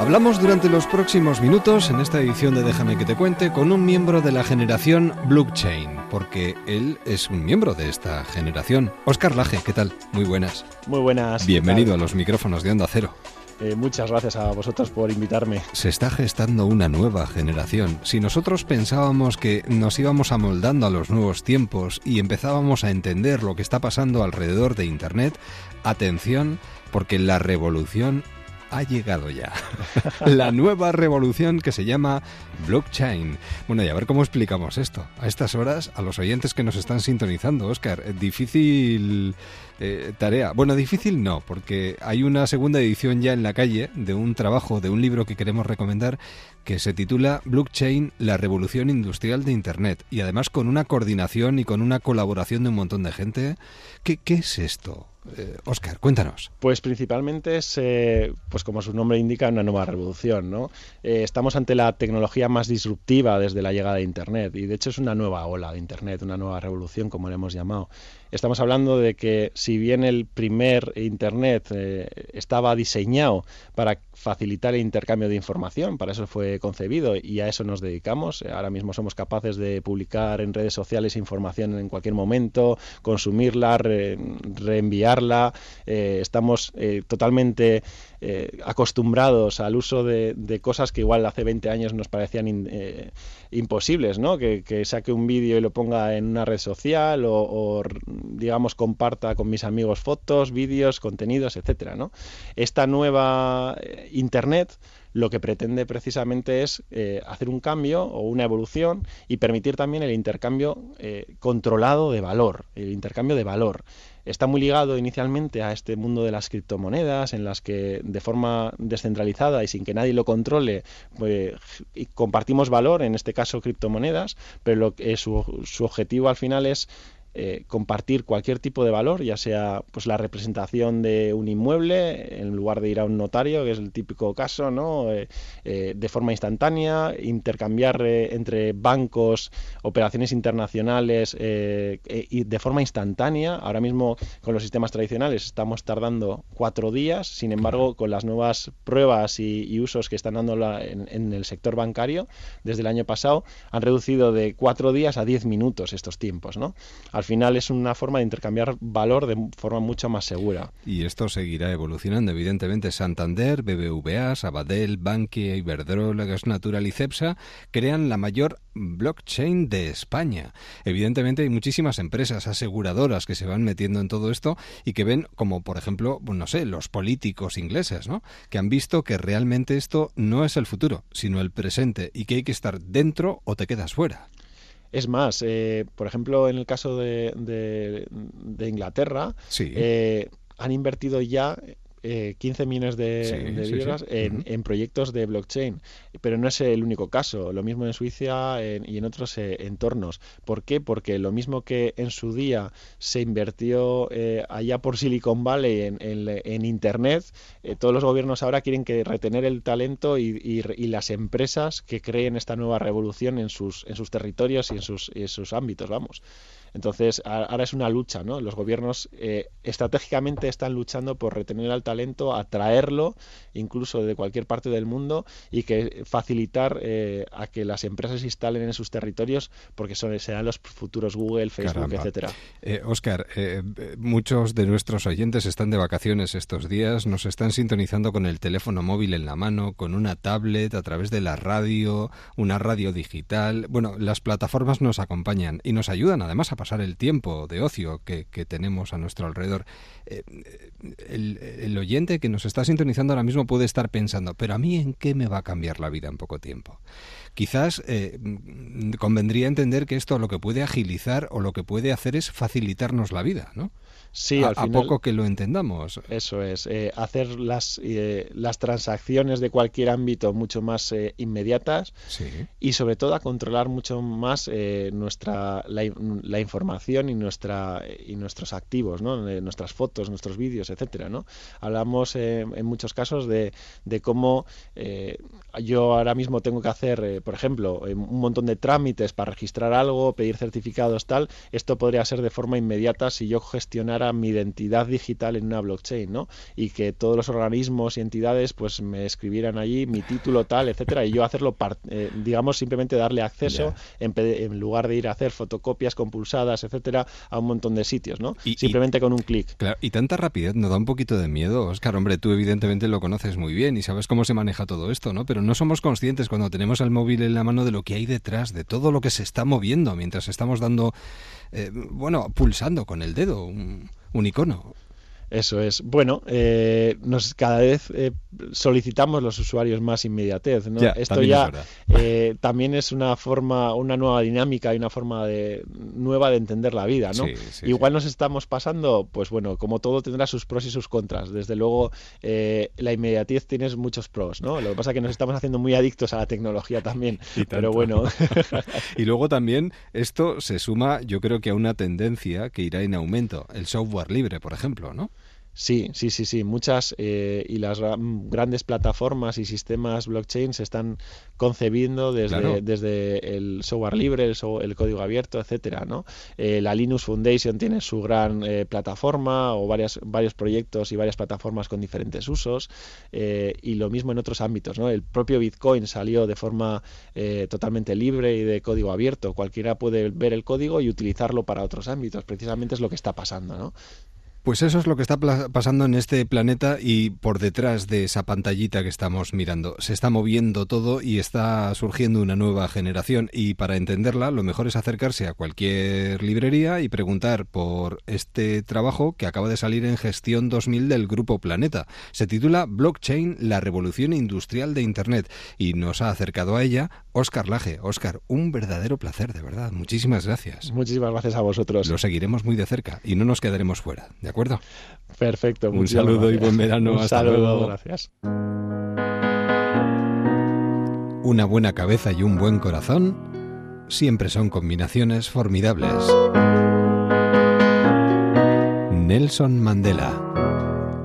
Hablamos durante los próximos minutos en esta edición de Déjame que te cuente con un miembro de la generación Blockchain, porque él es un miembro de esta generación. Oscar Laje, ¿qué tal? Muy buenas. Muy buenas. Bienvenido a los micrófonos de Onda Cero. Eh, muchas gracias a vosotros por invitarme. Se está gestando una nueva generación. Si nosotros pensábamos que nos íbamos amoldando a los nuevos tiempos y empezábamos a entender lo que está pasando alrededor de Internet, atención, porque la revolución ha llegado ya. [LAUGHS] la nueva revolución que se llama blockchain. Bueno, y a ver cómo explicamos esto. A estas horas, a los oyentes que nos están sintonizando, Oscar, eh, difícil eh, tarea. Bueno, difícil no, porque hay una segunda edición ya en la calle de un trabajo, de un libro que queremos recomendar que se titula Blockchain, la revolución industrial de Internet. Y además con una coordinación y con una colaboración de un montón de gente. ¿Qué, qué es esto? Oscar, eh, cuéntanos. Pues principalmente es, pues como su nombre indica, una nueva revolución. ¿no? Eh, estamos ante la tecnología más disruptiva desde la llegada de Internet y de hecho es una nueva ola de Internet, una nueva revolución, como le hemos llamado. Estamos hablando de que si bien el primer Internet eh, estaba diseñado para facilitar el intercambio de información, para eso fue concebido y a eso nos dedicamos. Ahora mismo somos capaces de publicar en redes sociales información en cualquier momento, consumirla, Eh, estamos eh, totalmente acostumbrados al uso de, cosas que igual hace 20 años nos parecían imposibles, ¿no? Que, saque un vídeo y lo ponga en una red social o, digamos, comparta con mis amigos fotos, vídeos, contenidos, etcétera, ¿no? Esta nueva eh, Internet lo que pretende precisamente es eh, hacer un cambio o una evolución y permitir también el intercambio eh, controlado de valor, el intercambio de valor está muy ligado inicialmente a este mundo de las criptomonedas, en las que de forma descentralizada y sin que nadie lo controle, pues, compartimos valor, en este caso criptomonedas, pero lo que, su, su objetivo al final es eh, compartir cualquier tipo de valor, ya sea pues la representación de un inmueble en lugar de ir a un notario, que es el típico caso, ¿no? Eh, eh, de forma instantánea, intercambiar entre bancos operaciones internacionales y de forma instantánea. Ahora mismo con los sistemas tradicionales estamos tardando cuatro días, sin embargo con las nuevas pruebas y, usos que están dando en, en el sector bancario desde el año pasado han reducido de cuatro días a diez minutos estos tiempos, ¿no? Al final es una forma de intercambiar valor de forma mucho más segura. Y esto seguirá evolucionando, evidentemente. Santander, BBVA, Sabadell, Bankia, Iberdrola, Gas Natural y Cepsa crean la mayor blockchain de España. Evidentemente hay muchísimas empresas aseguradoras que se van metiendo en todo esto y que ven como, por ejemplo, no sé, los políticos ingleses, ¿no? Que han visto que realmente esto no es el futuro, sino el presente y que hay que estar dentro o te quedas fuera. Es más, eh, por ejemplo, en el caso de, de, Inglaterra, eh, han invertido ya 15 eh, millones de, en, proyectos de blockchain. Pero no es el único caso. Lo mismo en Suiza y en otros eh, entornos. ¿Por qué? Porque lo mismo que en su día se invirtió eh, allá por Silicon Valley en, Internet, todos los gobiernos ahora quieren que retener el talento y, las empresas que creen esta nueva revolución en sus, en sus territorios y en sus, en sus ámbitos. Vamos. Entonces, ahora es una lucha, ¿no? Los gobiernos eh, estratégicamente están luchando por retener al talento, atraerlo, incluso de cualquier parte del mundo, y que facilitar eh, a que las empresas se instalen en sus territorios, porque son, serán los futuros Google, Facebook, etcétera. Oscar, eh, muchos de nuestros oyentes están de vacaciones estos días, nos están sintonizando con el teléfono móvil en la mano, con una tablet, a través de la radio, una radio digital. Bueno, las plataformas nos acompañan y nos ayudan además a pasar el tiempo de ocio que, tenemos a nuestro alrededor. Eh, el, oyente que nos está sintonizando ahora mismo puede estar pensando, pero a mí en qué me va a cambiar la vida en poco tiempo. Quizás eh, convendría entender que esto lo que puede agilizar o lo que puede hacer es facilitarnos la vida, ¿no? Sí, a, poco que lo entendamos. Eso es, eh, hacer las, eh, las transacciones de cualquier ámbito mucho más eh, inmediatas y sobre todo a controlar mucho más nuestra la, información y nuestra y nuestros activos, ¿no? nuestras fotos, nuestros vídeos, etcétera, ¿no? Hablamos en muchos casos de, de cómo yo ahora mismo tengo que hacer, por ejemplo, un montón de trámites para registrar algo, pedir certificados, tal. Esto podría ser de forma inmediata si yo gestionara mi identidad digital en una blockchain, ¿no? Y que todos los organismos y entidades pues me escribieran allí mi título tal, etcétera, y yo hacerlo, eh, digamos, simplemente darle acceso en, lugar de ir a hacer fotocopias compulsadas, etcétera, a un montón de sitios, ¿no? simplemente con un clic. Claro, y tanta rapidez nos da un poquito de miedo, Oscar. Hombre, tú evidentemente lo conoces muy bien y sabes cómo se maneja todo esto, ¿no? Pero no somos conscientes cuando tenemos el móvil en la mano de lo que hay detrás, de todo lo que se está moviendo mientras estamos dando, eh, bueno, pulsando con el dedo un icono. Eso es. Bueno, eh, nos cada vez eh, solicitamos los usuarios más inmediatez. ¿no? Esto ya eh, también es una forma, una nueva dinámica y una forma de, nueva de entender la vida. ¿no? Igual nos estamos pasando, pues bueno, como todo tendrá sus pros y sus contras. Desde luego, la inmediatez tiene muchos pros. ¿no? Lo que pasa es que nos estamos haciendo muy adictos a la tecnología también. [LAUGHS] Pero bueno. [LAUGHS] y luego también esto se suma, yo creo que a una tendencia que irá en aumento, el software libre, por ejemplo, ¿no? Sí, sí, sí, sí. Muchas eh, y las grandes plataformas y sistemas blockchain se están concebiendo desde, desde el software libre, el, código abierto, etcétera. ¿no? Eh, la Linux Foundation tiene su gran eh, plataforma o varias, varios proyectos y varias plataformas con diferentes usos y lo mismo en otros ámbitos. ¿no? El propio Bitcoin salió de forma totalmente libre y de código abierto. Cualquiera puede ver el código y utilizarlo para otros ámbitos. Precisamente es lo que está pasando. ¿no? Pues eso es lo que está pasando en este planeta y por detrás de esa pantallita que estamos mirando. Se está moviendo todo y está surgiendo una nueva generación y para entenderla lo mejor es acercarse a cualquier librería y preguntar por este trabajo que acaba de salir en Gestión 2000 del Grupo Planeta. Se titula Blockchain, la revolución industrial de Internet y nos ha acercado a ella Óscar Laje. Óscar, un verdadero placer, de verdad. Muchísimas gracias. Muchísimas gracias a vosotros. Lo seguiremos muy de cerca y no nos quedaremos fuera. ¿De acuerdo? Perfecto. Un saludo y buen verano. Un Hasta saludo, gracias. Una buena cabeza y un buen corazón siempre son combinaciones formidables. Nelson Mandela.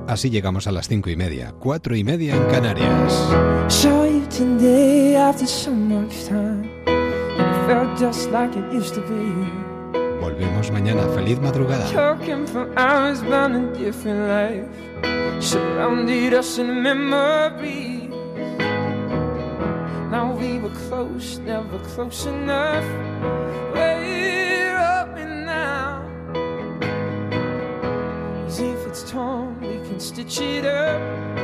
Así llegamos a las cinco y media, cuatro y media en Canarias. Volvemos mañana. Feliz madrugada. Now we were close, never close enough. We're and now. As if it's torn, we can stitch it up.